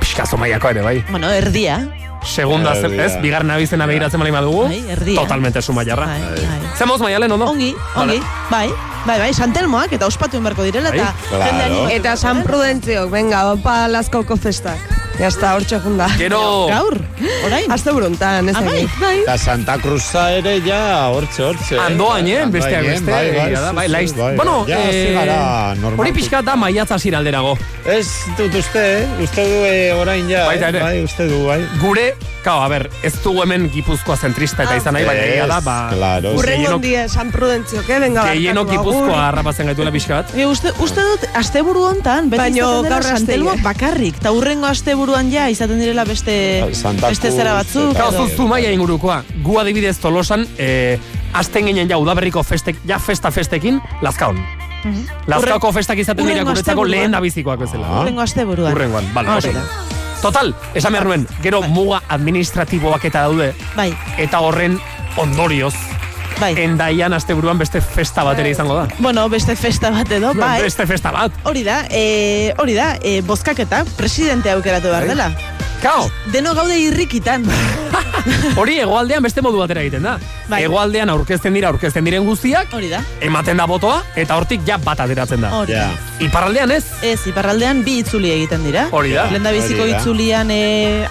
Piskazo maiako ere, bai. Bueno, erdia. Segunda, zen, ez? Bigarna bizena behiratzen malima dugu. Bai, erdia. Totalmente su maiarra. Bai, bai. bai. maialen, ondo? Ongi, ongi, vale. bai. Bai, bai, santelmoak eta ospatu inberko direla, eta... Bai. Claro. Eta San Prudentziok, venga, opa, lasko kofestak. Ya está, hortxe junda. Gero- Gaur, orain. Azte buruntan, ez bai, bai. Eta Santa Cruza ere ja, hortze, hortze. Andoain, eh? Besteak Andoainen, beste. Bai, bai, bai, laiz. bai, Bueno, ja, eh, hasi gara, normal. hori pixka da maiatza zira alderago. Ez dut uste, eh? Uste du eh, orain ja, Baita eh? ere. bai, uste du, bai. Gure, kao, a ber, ez dugu hemen gipuzkoa zentrista eta izan nahi, baina egia da, ba... claro. Urrengo gehienok- die San Prudentziok, eh? Venga, Gehienok barkatu, agur. gipuzkoa harrapatzen gaituela pixka bat. E, uste, uste dut, asteburu hontan, beti Baino izaten dela gaur santelmo bakarrik, eta urrengo asteburuan ja izaten direla beste, beste zera batzuk. Kao, edo- zu zumaia ingurukoa. Gu adibidez tolosan, eh, azten ginen ja udaberriko festek, ja festa festekin, lazkaon. Mhm. Lazkaoko festak izaten dira guretzako lehen da bizikoak bezala. Urrengo asteburuan. Urrengoan, bale, da. Total, esan behar nuen, gero muga administratiboak eta daude, Bai, eta horren ondorioz, bai. endaian asteburuan beste festa bat ere izango da. Bueno, beste festa bat edo, bai. Beste festa bat. Hori da, e, hori da, e, bozkaketa, presidente aukeratu behar Bai. Kao, Deno gaude irrikitan. [LAUGHS] hori hegoaldean beste modu batera egiten da. Bai. Hegoaldean aurkezten dira, aurkezten diren guztiak, Hori da. ematen da botoa, eta hortik ja bat ateratzen da. Hori da. Iparraldean ez, Ez, iparraldean bi itzuli egiten dira. Hori da. Lenda biziko itzulian e,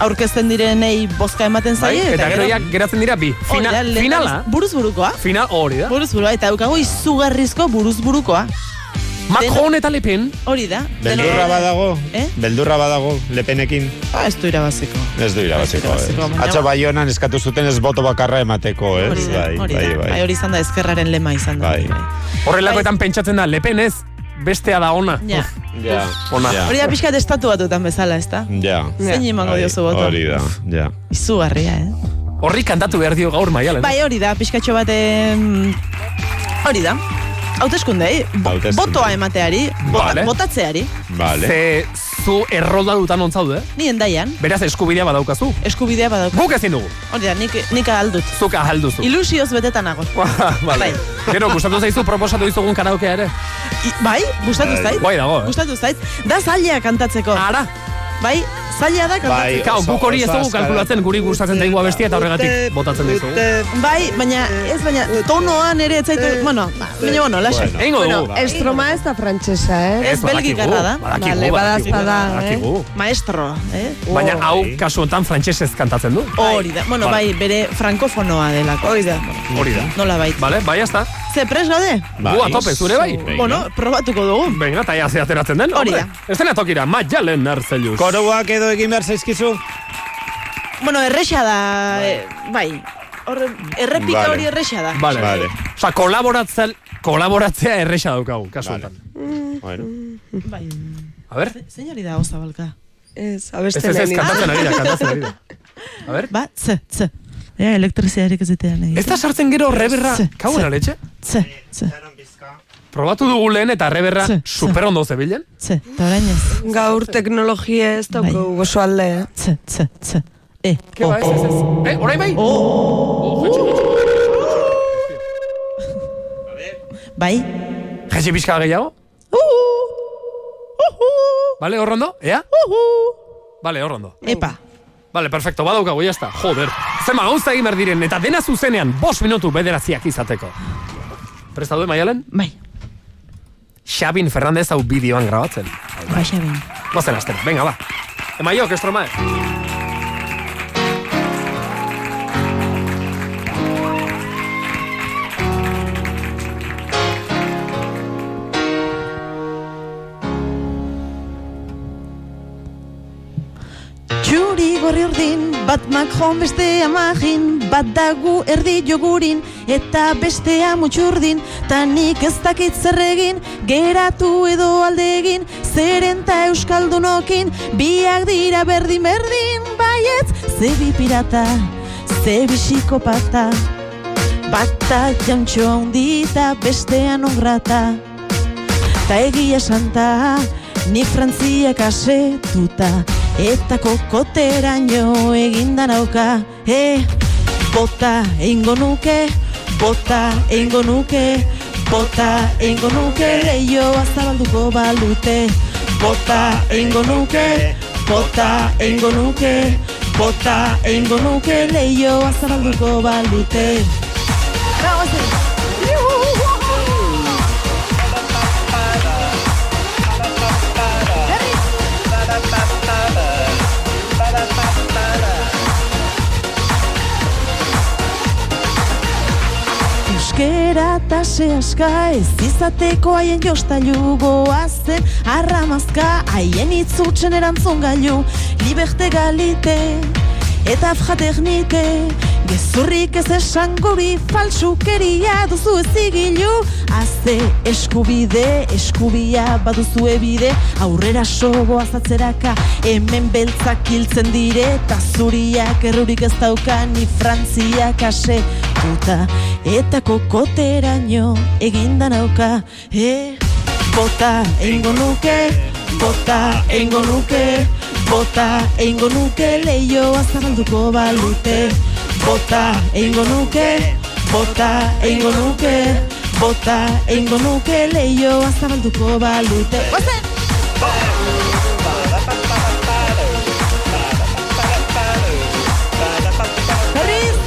aurkezten direnei bozka ematen bai? zaie. eta gero ja geratzen dira bi. Hori Fina, da, finala, Buruz burukoa. final, hori da. Buruz burua, eta daukagu izugarrizko buruz burukoa. Macron eta Le Pen, Hori da. Beldurra badago, Eh? beldurra badago, lepenekin. Ah, ez du irabaziko. Ez du irabaziko, eh? baina- Atzo baionan eskatu zuten ez boto bakarra emateko, ez? Hori da, Bai, hori bai, da. bai. Bai, hori izan da ezkerraren lema izan da. Bai. horrelakoetan pentsatzen da, Le Pen ez, bestea da ona. Ja. Ja, Ona. ja. Hori da pixkat estatu batutan bezala, ez da? Ja. Zein emango Bai, diozu boto? Hori da, ja. Izugarria, eh? Horri kantatu behar dio gaur maialen. Bai, hori da, pixkatxo bat... Hori da. Hauteskundei, bo- Hauteskunde. botoa emateari, bota, Vale. botatzeari, Vale. Ze zu errolda dutan ontzaude, ni endaian, beraz eskubidea badaukazu. eskubidea badauka. Guk ezin dugu, Hori da, nik, nik ahaldut. zuk ahalduzu. Ilusioz betetan nago. [LAUGHS] vale. Bai. Gero, gustatu zaizu proposatu dizugun karaokea ere? I, bai, gustatu Bai. zait. Bai dago, eh? Gustatu zait. Da zaila kantatzeko. Ara, Bai, zaila da Bai, kantatzeko. Kao, guk hori ez dugu kalkulatzen, guri gustatzen daigu abestia eta horregatik botatzen dizugu. Bai, baina, ez baina, tonoan ere ez zaitu, bueno, ba, baina, bueno, laxe. Bueno. Eingo Bueno, estroma ez da frantsesa, eh? Ez belgikarra da. Vale, badazpada, eh? Maestro, eh? Baina hau kasu honetan frantsesez kantatzen du. Hori da, bueno, bai, bere frankofonoa delako. Hori da. Hori da. Nola bai. Vale, bai, hasta. Ze, pres gaude? Bai. Gu a tope, zure bai? Venga. Bueno, probatuko dugu. Venga, eta ja ze ateratzen den. Hori hombre. Ez dena tokira, maialen narzeluz. Koroak edo egin behar zaizkizu? Bueno, erresa da, eh, bai. Errepika Vale. hori erresa da. Vale. Vale. Osa, kolaboratzea, kolaboratzea erresa daukagu, kasu Vale. honetan. Bueno. Bai. A ver, Zein hori da, ozabalka? Ez, ez abesten ez ez, lehen. kantatzen ari da, kantatzen ari da. [LAUGHS] A ver, Ba, tze, tze. Ea, elektriziarik ez ditean ez da sartzen gero reberra, Ze, kauen ze. aletxe? Tze, tze, Probatu dugu lehen eta reberra Ze, ze. super ondo zebilen. tze, eta orain ez. Gaur teknologia ez dauko Bai. gozo alde, eh? Tze, tze, tze. E, Ke ba, ez, ez, ez. Eh, orain bai? Oh. Bai? Jetxe pixka gehiago? Vale, hor ondo? Ea? Vale, hor ondo. Epa. Vale, perfecto, badaukagu, jazta. Joder. Zema gauza egin diren, eta dena zuzenean, bos minutu bederatziak izateko. Presta du, maialen? Bai. Xabin Fernandez hau bideoan grabatzen. Bai, Xabin. Gozen astero, venga, ba. Emaiok, estromae. Bat Macron beste amagin, bat dagu erdi jogurin, eta bestea mutxurdin, ta nik ez dakit zer egin, geratu edo alde egin, zeren ta euskaldunokin, biak dira berdin berdin, baietz, ze bi pirata, ze bi psikopata, bata jantxo handita, bestean ongrata, Ta egia santa, nik frantziak asetuta, eta kokoteraino eginda nauka. E, bota eingo nuke, bota eingo nuke, Bota eingo nuke leioa zabalduko balute Bota eingo nuke, bota eingo nuke Bota eingo nuke leioa zabalduko balute Euskera eta sehaska ez izateko haien jostailu goazen arramazka haien itzutzen erantzun gailu liberte galite eta fraternite gezurrik ez esan guri falsukeria duzu ezigilu. Aze eskubide, eskubia baduzu ebide Aurrera sogo azatzeraka Hemen beltzak hiltzen dire Eta zuriak errurik ez dauka Ni frantziak ase Puta eta kokoteraino Eginda nauka e, Bota eingo nuke Bota eingo nuke Bota eingo nuke Leioa zabalduko balute Bota eingo nuke Bota eingo nuke Bota eingo nuke leioa zabalduko balute! Berriz!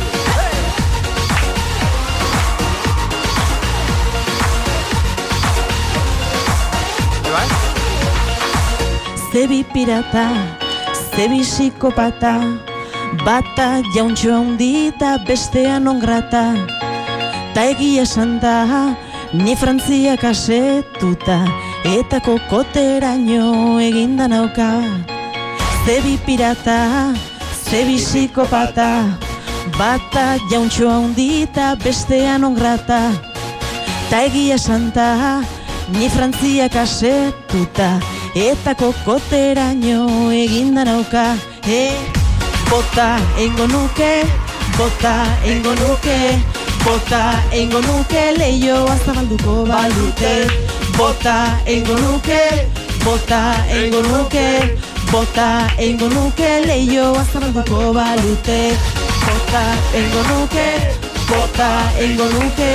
Zebi pirata, zebi psikopata Bata jauntxo handita bestean ongrata Ta egia esan da, ni frantziak asetuta Eta kokoteraino eginda nauka. Zebi pirata, zebi psikopata. Bata jauntxo handita bestean ongrata Ta egia esan da, ni frantziak asetuta Eta kokoteraino eginda nauka. E, Bota eingo nuke, bota eingo nuke Bota eingo nuke leioa zabalduko balute Bota eingo nuke, bota eingo nuke Bota eingo nuke leioa zabalduko balute Bota eingo nuke, bota eingo nuke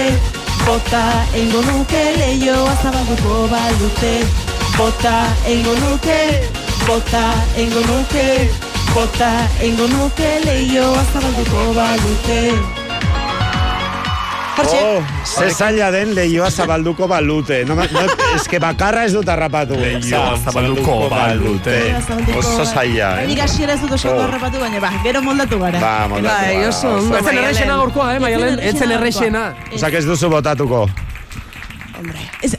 Bota eingo nuke leioa zabalduko balute Bota eingo nuke, bota eingo nuke Bota eingo nuke leioa zabalduko balute Oh, ze zaila den lehioa zabalduko balute. No, no, eske bakarra ez dut harrapatu. Leioa zabalduko balute. Oso zaila, eh? Nik hasiera ez dut oso Oh. harrapatu baina ba, gero moldatu gara. Ba, moldatu Bai, gara, oso oso. ondo. Etzen errexena gorkoa, eh, Maialen? Etzen errexena. Osak ez duzu botatuko. Ez,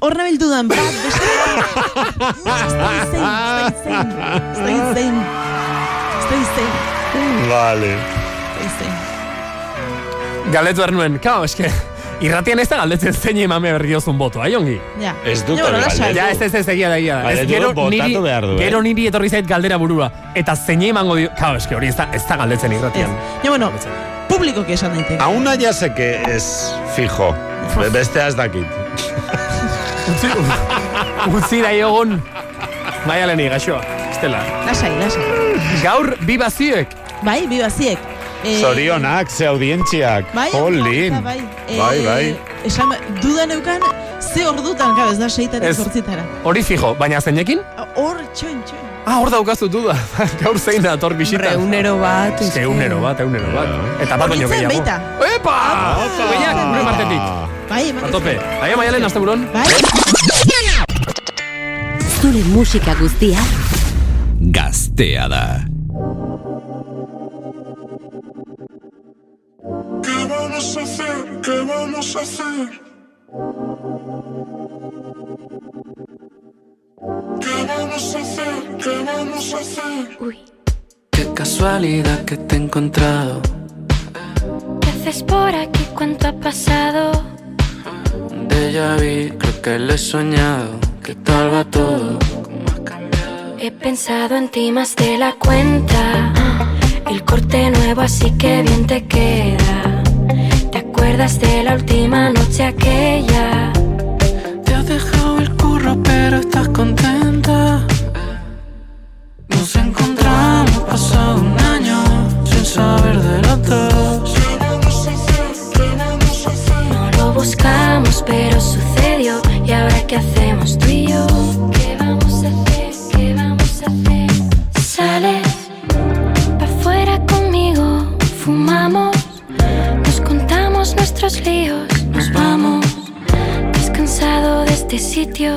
hor nabiltu dan, bat, beste... [LAUGHS] Ez da izein, ez da izein, ez da izein. Izein, Vale. ez da izein. Galdetu behar nuen, kao, eske, irratian ez da galdetzen zein emame berri dozun boto, ai ongi? Ja. Ez dut hori galdetu. Ja, ez ez ez egia da, egia da. Ez, gero, niri, behar du, eh? gero niri etorri zait galdera burua. Eta zein emango dio, kao, eske hori ez da, ez da galdetzen irratian. Ja, bueno, publikoki esan daiteke. Auna ya sé que es fijo. Be- Bestea ez dakit. Utzi, utzi da egon, Maialeni, gaxoa, estela. Lasai, lasai. Gaur, bi baziek. Bai, bi baziek. Eh, Zorionak, ze audientziak. Bai, Jolin. bai. Eh, Bai, bai. Esan, dudan eukan, ze ordutan, gabe, ez da seitatik Ez. zortzitara. Hori fijo, baina zeinekin? Hor, txoin, txoin. Ah, hor daukazu duda. [LAUGHS] Gaur zein da, ator bisita. Eunero bat. Eske eunero bat, eunero bat. Eta bat baino gehiago. baita. Epa! Behiak, gure martetik. Bai, eman Atope. Aia maialen, azte buron. Bai. Zure musika guztia Gaztea da. ¿Qué vamos a hacer? ¿Qué vamos a hacer? ¿Qué vamos a hacer? ¿Qué vamos a hacer? Qué casualidad que te he encontrado. ¿Qué haces por aquí? ¿Cuánto ha pasado? Un déjà vu, creo que lo he soñado. ¿Qué tal va todo? He pensado en ti más de la cuenta. El corte nuevo, así que bien te queda. ¿Te acuerdas de la última noche aquella? Te has dejado el curro, pero estás contenta. Nos encontramos pasado un año sin saber de los dos. No lo buscamos, qué hacemos tú y yo? ¿Qué vamos a hacer? Sales pa' afuera conmigo, fumamos, nos contamos nuestros líos, nos vamos. Descansado de este sitio,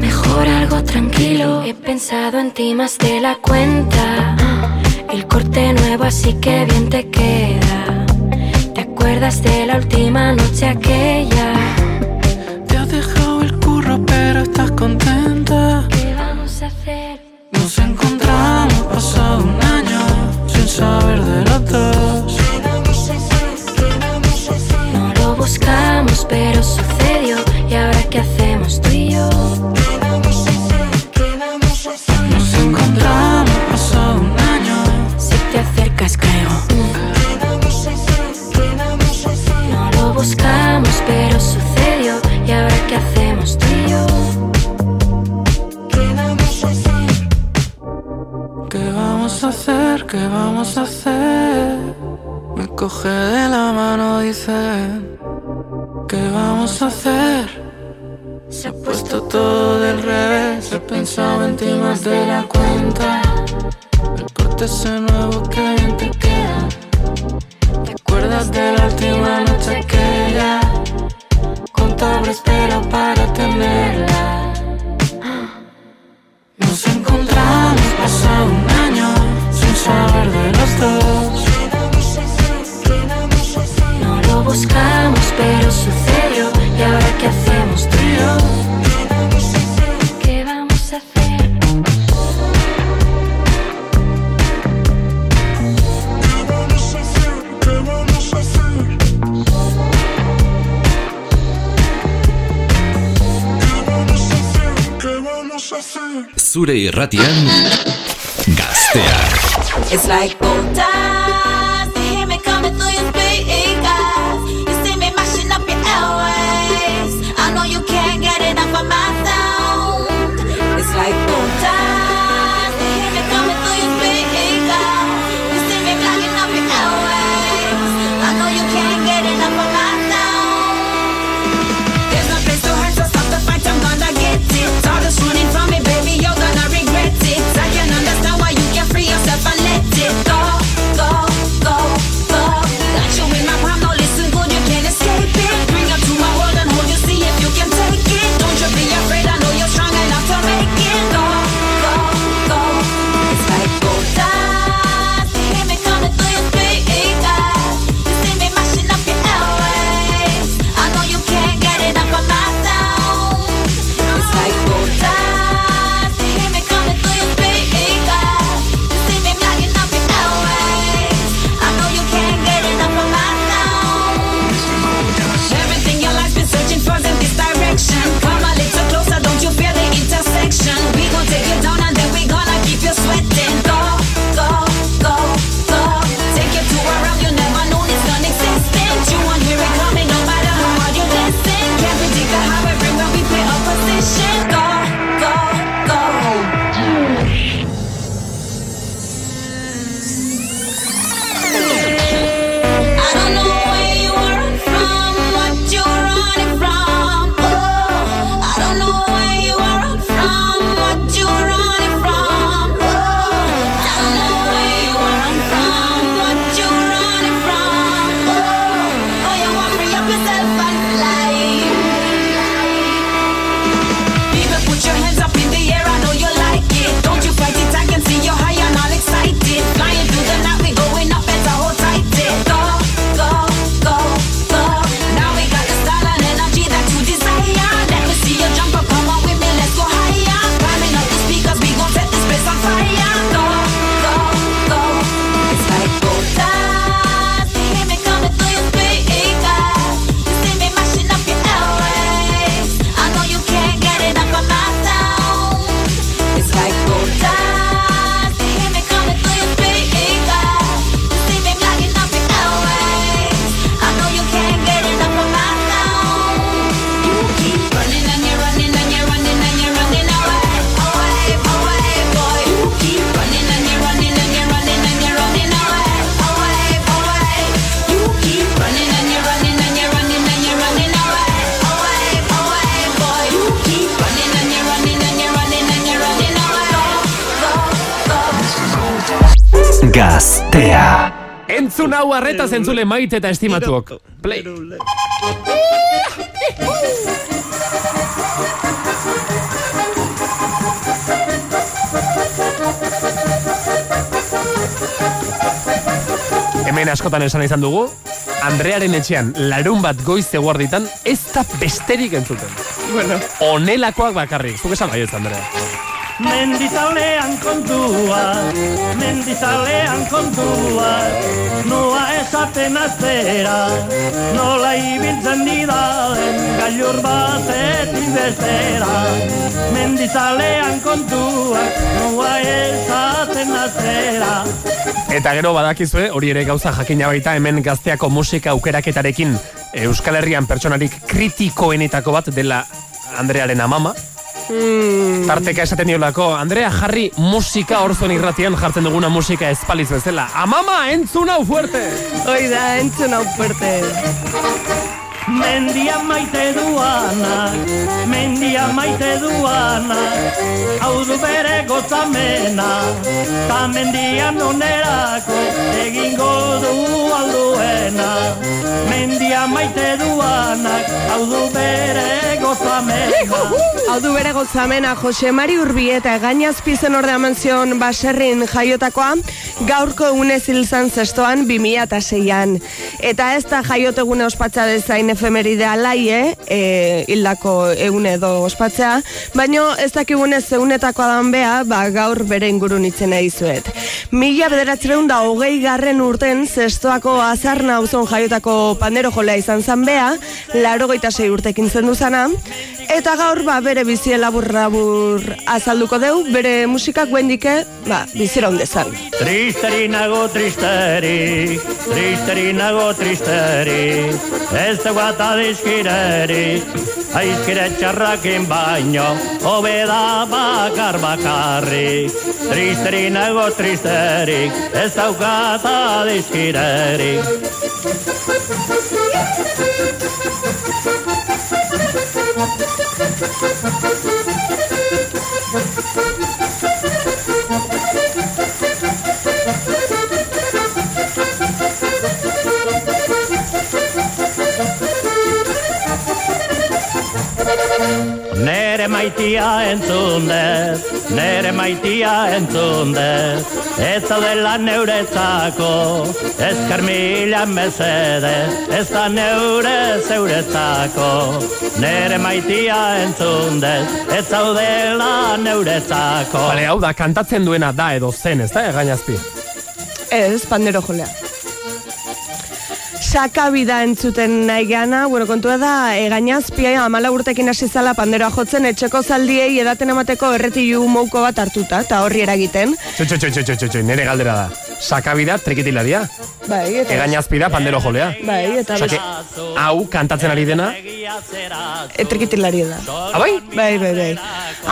mejor algo tranquilo. He pensado en ti más de la cuenta. El corte nuevo, así que bien te queda. ¿Te acuerdas de la última noche aquella? Te has dejado el curro, pero estás contenta. Pasado un año sin saber de los dos. No lo buscamos, pero sucedió. ¿Y ahora qué hacemos tú y yo? ¿Qué vamos a hacer? Me coge de la mano, dice. ¿Qué vamos a hacer? Se ha puesto todo del revés. He pensado en ti más de la cuenta. Corte ese nuevo que bien te queda. ¿Te irratian Gazteak. It's like Arreta zentzule maite eta estimatuok. Play. Hemen askotan esan izan dugu, Andrearen etxean larun bat goiz eguarditan ez da besterik entzuten. Bueno. Onelakoak bakarrik. Zuk esan baietz, Andrea. Mendizalean kontua, mendizalean kontua, noa esaten azera, nola ibiltzen didalen gailur batetik bestera. Mendizalean kontua, noa esaten azera. Eta gero badakizue, hori ere gauza jakina baita hemen gazteako musika aukeraketarekin Euskal Herrian pertsonarik kritikoenetako bat dela Andrearen amama. Mm. Tarteka esaten diolako, Andrea jarri musika hor zuen irratian jartzen duguna musika espaliz bezala. Amama, entzun hau fuerte! Hoi da, entzun hau fuerte. Mendia maite duana, mendia maite duana, hau du bere gotzamena, ta mendian onerako egingo du alduena. Mendia maite duanak, hau du bere gotzamena. Hau du bere gozamena Jose Mari Urbieta gainazpizen orde amanzion baserrin jaiotakoa gaurko egunez hilzan zestoan 2006an. Eta ez da jaiotegune ospatza dezain efemeride alaie, e, hildako egune edo ospatzea, baino ez dakigunez egunetakoa dan bea, ba, gaur bere ingurun itzen dizuet. Mila bederatzerun da hogei garren urten zestoako azarna auzon jaiotako pandero jolea izan zan bea, laro sei urtekin zen duzana, eta gaur ba, bere bizie labur labur azalduko deu, bere musikak guendike, ba, bizira ondezan. Tristeri nago tristeri, tristeri nago tristeri, ez da guata dizkireri, aizkire txarrakin baino, hobe da bakar bakarrik. Tristeri nago tristeri, ez daukata dizkireri. Nere maitia entzun dez, nere maitia entzun dez, ez zaudela neuretzako, ezker mila mesede, ez da neure zeuretzako. Nere maitia entzun dez, ez zaudela neuretzako. Bale, hau da, kantatzen duena da edo zen, ez da, gainazpi? Ez, pandero jolea. Sakabida entzuten nahi gana, bueno, kontua da, e, gainazpia amala urtekin hasi zala panderoa jotzen, etxeko zaldiei edaten emateko erretilu mouko bat hartuta, eta horri eragiten. Txo, txo, txo, txo, txo, txo, nere galdera da. Sakabida trikitilaria. Bai, eta... Egainazpida pandero jolea. Bai, eta... Osake, hau kantatzen ari dena, Etrikitilari da. Abai? Bai, bai, bai.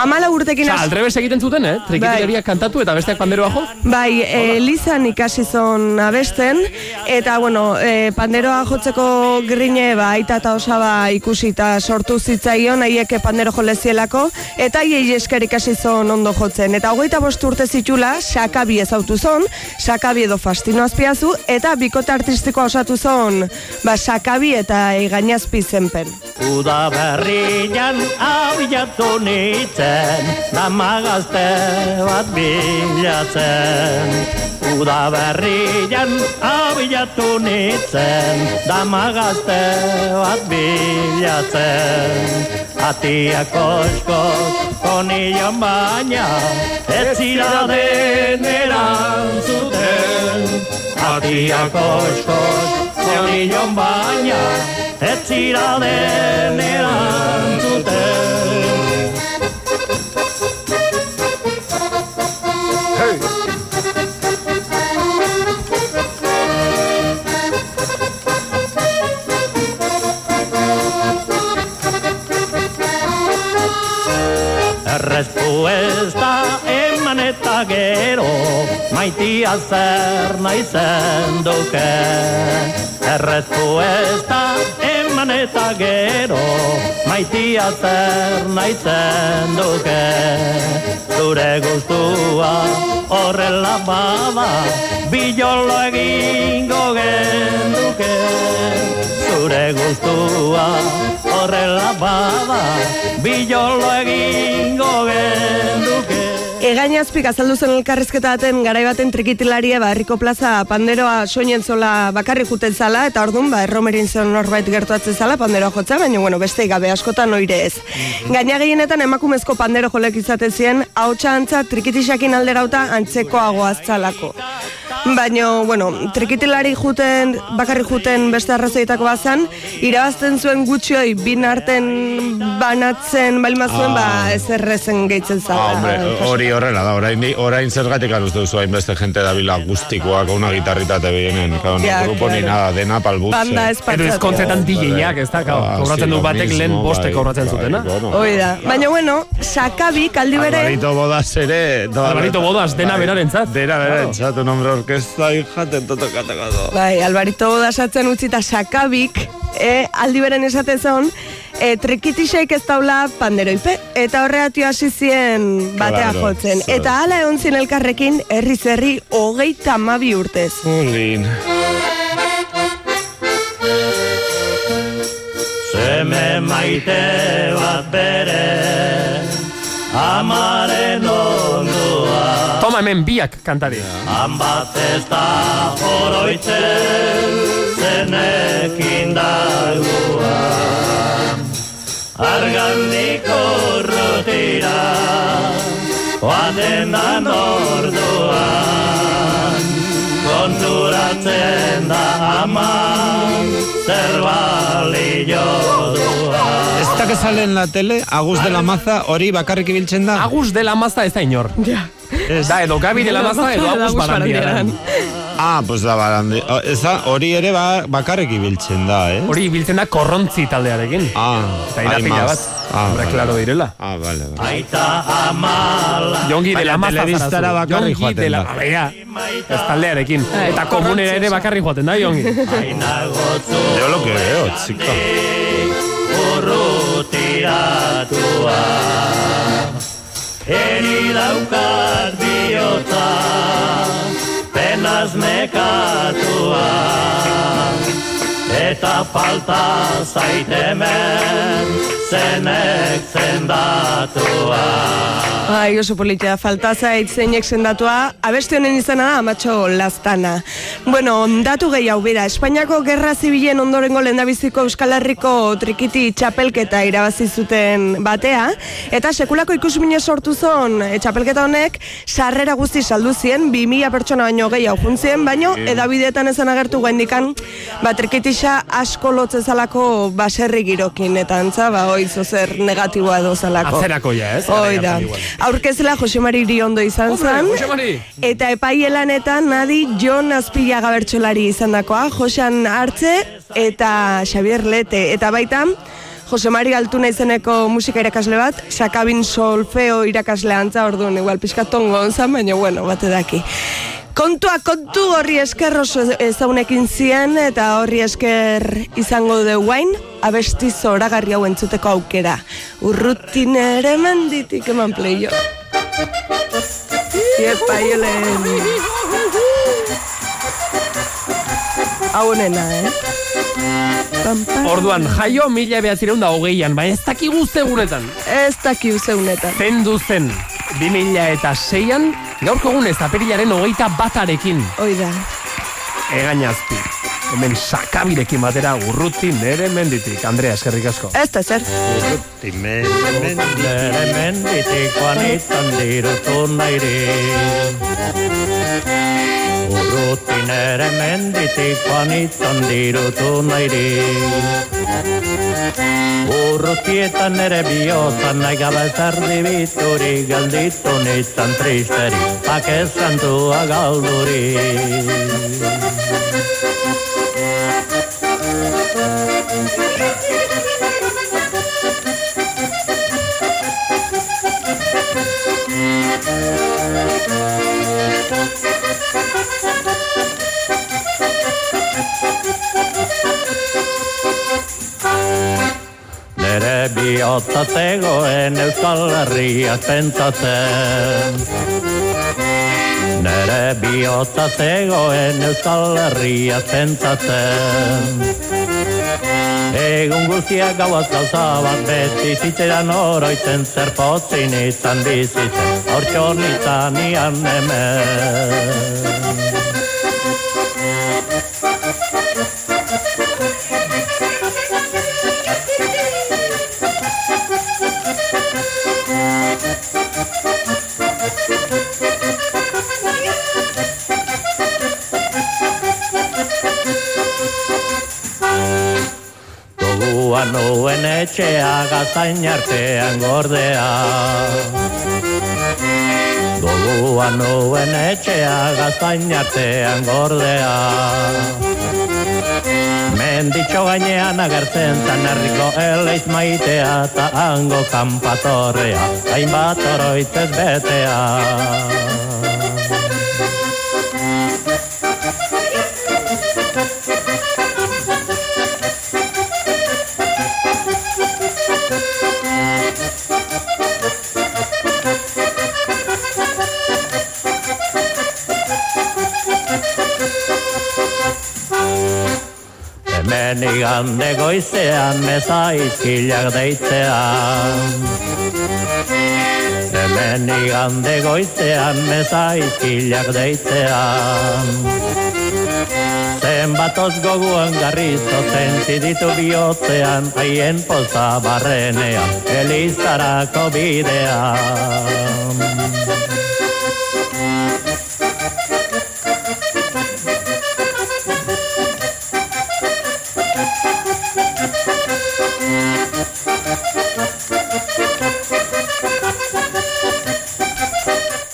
Amala urtekin Osa, aldrebes egiten zuten, eh? Trikitilaria kantatu eta besteak panderoa jo. Bai, e, Lizan ikasi zon abesten, eta, bueno, e, panderoa jotzeko grine, ba, aita eta osaba ikusi eta sortu zitzaion, haiek pandero jolezielako, eta haiei esker ikasi zon ondo jotzen. Eta hogeita bost urte zitula, sakabi ezautu zon, sakabi edo fastino azpiazu, eta bikote artistikoa osatu zon, ba, sakabi eta egainazpi zenpen. Uda berrian abiatu nintzen, damagazte bat bilatzen. Uda berrian abiatu nintzen, damagazte bat bilatzen. Atia kosko, konillon baina, ez zira deneran zuten. Atia kosko, konillon baina, ez zira deneran zuten. Errespuesta eman eta gero Maitia zer nahi zen duke. Errespuesta eman eman eta gero Maitia zer naitzen duke. Zure guztua horrela bada Bilolo egingo genduke Zure guztua horrela bada Bilolo egingo genduke Egainazpik azaldu zen elkarrizketa baten garai baten trikitilaria ba, herriko plaza panderoa soinen zola bakarri juten zala eta ordun ba erromerin zen norbait gertuatzen zala panderoa jotza, baina bueno, beste gabe askotan oire ez. Gaina gehienetan emakumezko pandero jolek izaten ziren, ahotsa antza trikitisakin alderauta antzekoagoa zalako. Baina, bueno, trikitilari juten, bakarri juten beste arrazoietako bazan, irabazten zuen gutxioi bin arten banatzen balima zuen, Ah. ba ez errezen gehitzen Ah, zala. hombre, hori horrela da, orain, orain zergatik aluste duzu hainbeste gente dabila guztikoak, una gitarrita te vienen, claro, no grupo ni nada, dena palbutze. Banda ez Edo ezkontzetan DJak, ez da, Ah, kau, kobratzen du batek lehen boste kobratzen zutena. Hoi da. Baina, bueno, sakabik aldi bere... Alvarito Bodas ere... Alvarito Bodas, dena Bai, berarentzat. Dena berarentzat, un hombre orkesta y jaten totokateko do. Bai, Alvarito dasatzen utzita sakabik, e, aldi beren esaten zon, e, trikitixeik ez daula panderoipe, eta horregatio hasi zien batea Claro, jotzen. zer. Eta hala egon zien elkarrekin, herri zerri hogeita amabi urtez. Ulin. Seme maite bat bere Amaren ondua Toma hemen biak kantari. Han bat ez da oroitzen Zenekin dagua Argandiko rutira Oaten da orduan Konturatzen da ama Zer balio duan Ez da que sale en la tele, Agus de la Maza, hori bakarrik ibiltzen da? Agus de la Maza ez da inor. Ja. Da, edo Gabi de la Maza, edo Agus Barandiaran. Ah, pues da barandi. hori ere ba, bakarrik ibiltzen da, eh? Hori ibiltzen da korrontzi taldearekin. Ah, Eta irapila bat. Ah, Hombre, vale. claro direla. Ah, vale, vale. Aita amala Jongi de la Baina Maza telebistara zara zu. Jongi joaten de la... da. Bera, ez taldearekin. Eta komunera ere bakarrik joaten da, Jongi. Yo lo que veo, chica. urrutiratua Eri daukat bihotza Penaz nekatua Eta falta zaitemen Zenek zendatua Ai, oso politia, falta zait zeinek sendatua, abesti honen izena da, amatxo lastana. Bueno, datu gehiago bera, Espainiako Gerra Zibilen ondorengo lehendabiziko Euskal Herriko trikiti txapelketa irabazi zuten batea, eta sekulako ikusmine sortu zon e, txapelketa honek, sarrera guzti saldu zien, 2000 pertsona baino gehiago juntzien, baino, edabideetan ezan agertu guendikan, ba, trikitisa asko lotzezalako baserri girokin, eta antza, ba, oi, zozer negatiboa edo zalako. Atzerako ja, ez? Hoi da. Aurkezela Jose Mari Iriondo izan Mari! Eta epaielanetan nadi Jon Azpillaga bertsolari izandakoa, Josean Artze eta Xavier Lete. Eta baita, Jose Mari Altuna izeneko musika irakasle bat, sakabin solfeo irakasle antza, orduan, igual pixka tongo onzan, baina bueno, bate daki. Kontua kontu horri esker oso ezagunekin zien eta horri esker izango de guain abesti zoragarri hau entzuteko aukera. Urrutin ere menditik eman pleio. Iepa. Hau honena, eh? Orduan, jaio mila behatzireun da hogeian, baina ez dakigu zegunetan. Ez dakiu zeunetan. Zendu zen, 2000 eta seian, gaurko egunez aperilaren hogeita batarekin. Hoi da. Egainazpi. Hemen sakabirekin batera urruti nere menditik. Andrea, eskerrik asko. Ez da zer. Nere menditik anitzan dirutu nairi Urruti nere menditik anitzan dirutu nairi Urrutietan nere bihotzan nahi gabe zerdi bituri galditu nintzen tristeri Pakezan tua galduri bihotza zegoen Euskal Herria pentsatzen. Nere bihotza zegoen Euskal Herria pentsatzen. Egun guztiak gauaz gauza bat beti zitzeran oroitzen zer potzin izan bizitzen. Hortxon izan hemen etxea gazain artean gordea. Goguan nuen etxea gazain artean gordea. Menditxo gainean agertzen zan herriko eleiz maitea Ta hango kanpatorrea, hainbat oroitzez betea igande goizean meza izkilak deitzean Hemen igande goizean meza izkilak deitzean Zenbatoz goguan garrizo sentiditu bihotzean Haien poza barrenean elizarako bidean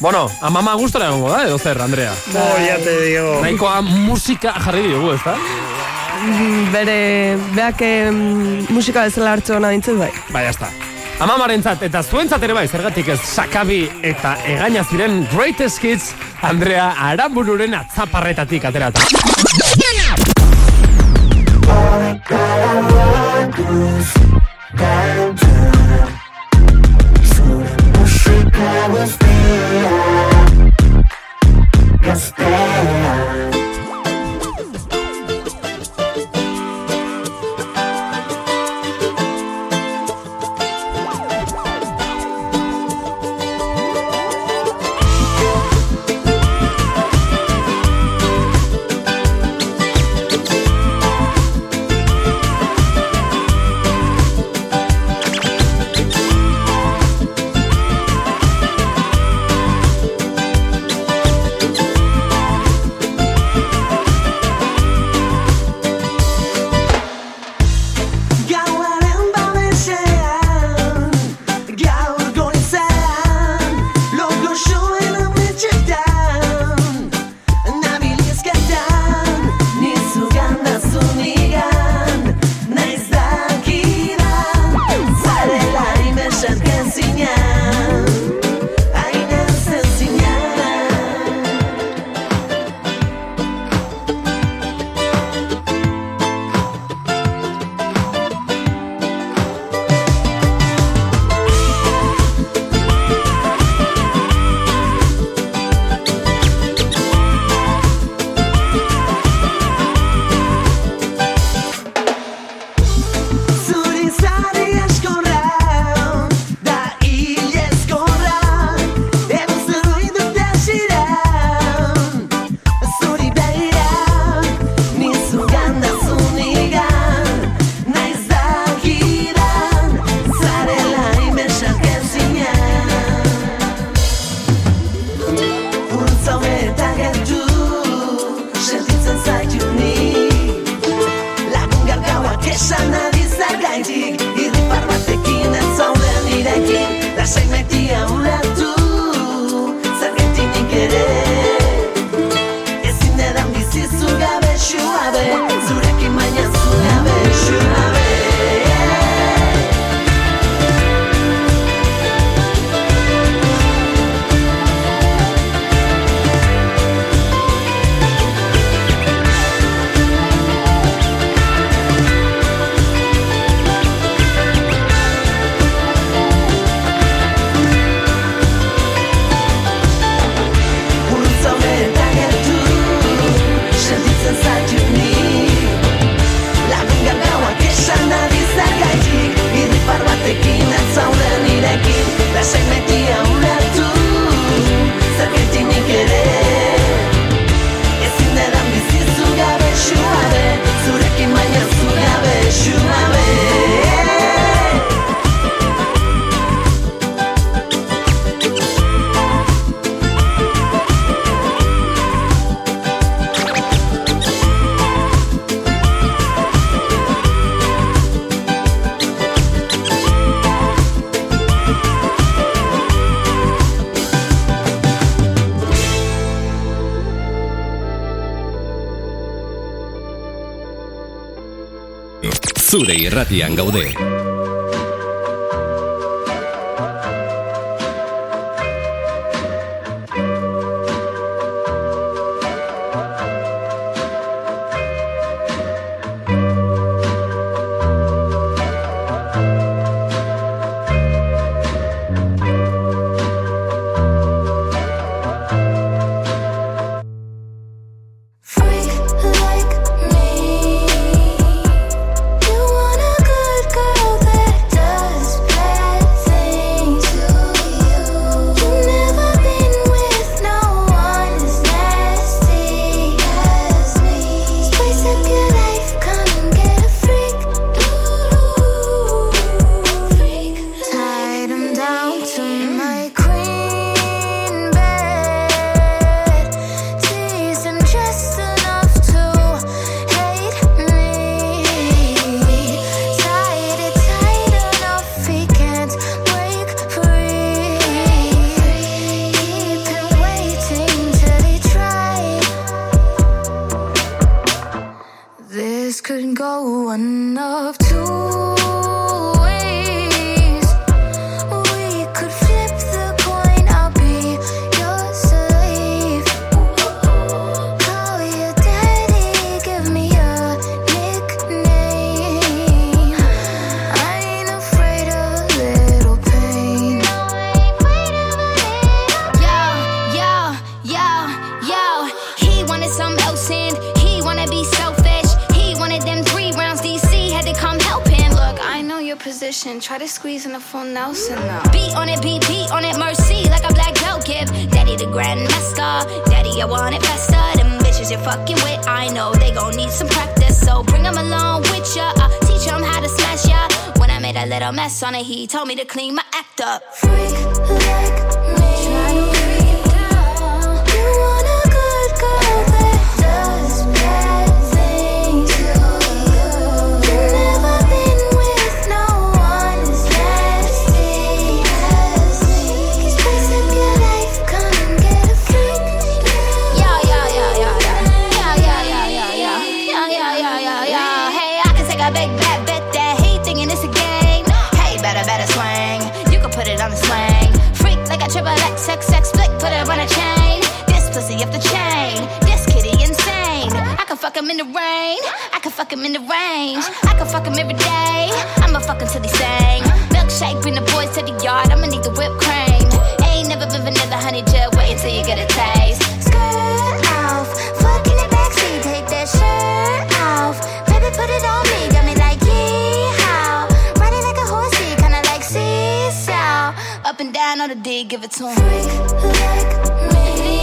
Bueno, a mama gustora egongo da, edo zer, Andrea. Oh, ya te digo. Naikoa musika jarri diogu, ez da? Mm, bere, beak musika bezala hartzu hona dintzen bai. Bai, jazta. Amamarentzat eta zuentzat ere bai, zergatik ez sakabi eta egaina ziren greatest kids Andrea Arambururen atzaparretatik aterata. Yeah. irratian gaude. else in. Beat on it, beat, beat on it, mercy, like a black belt give. Daddy the grandmaster, daddy, I want it faster. Them bitches you're fucking with, I know they gon' need some practice. So bring them along with ya, I'll teach them how to smash ya. When I made a little mess on it, he told me to clean my act up. Freak like give it to like me.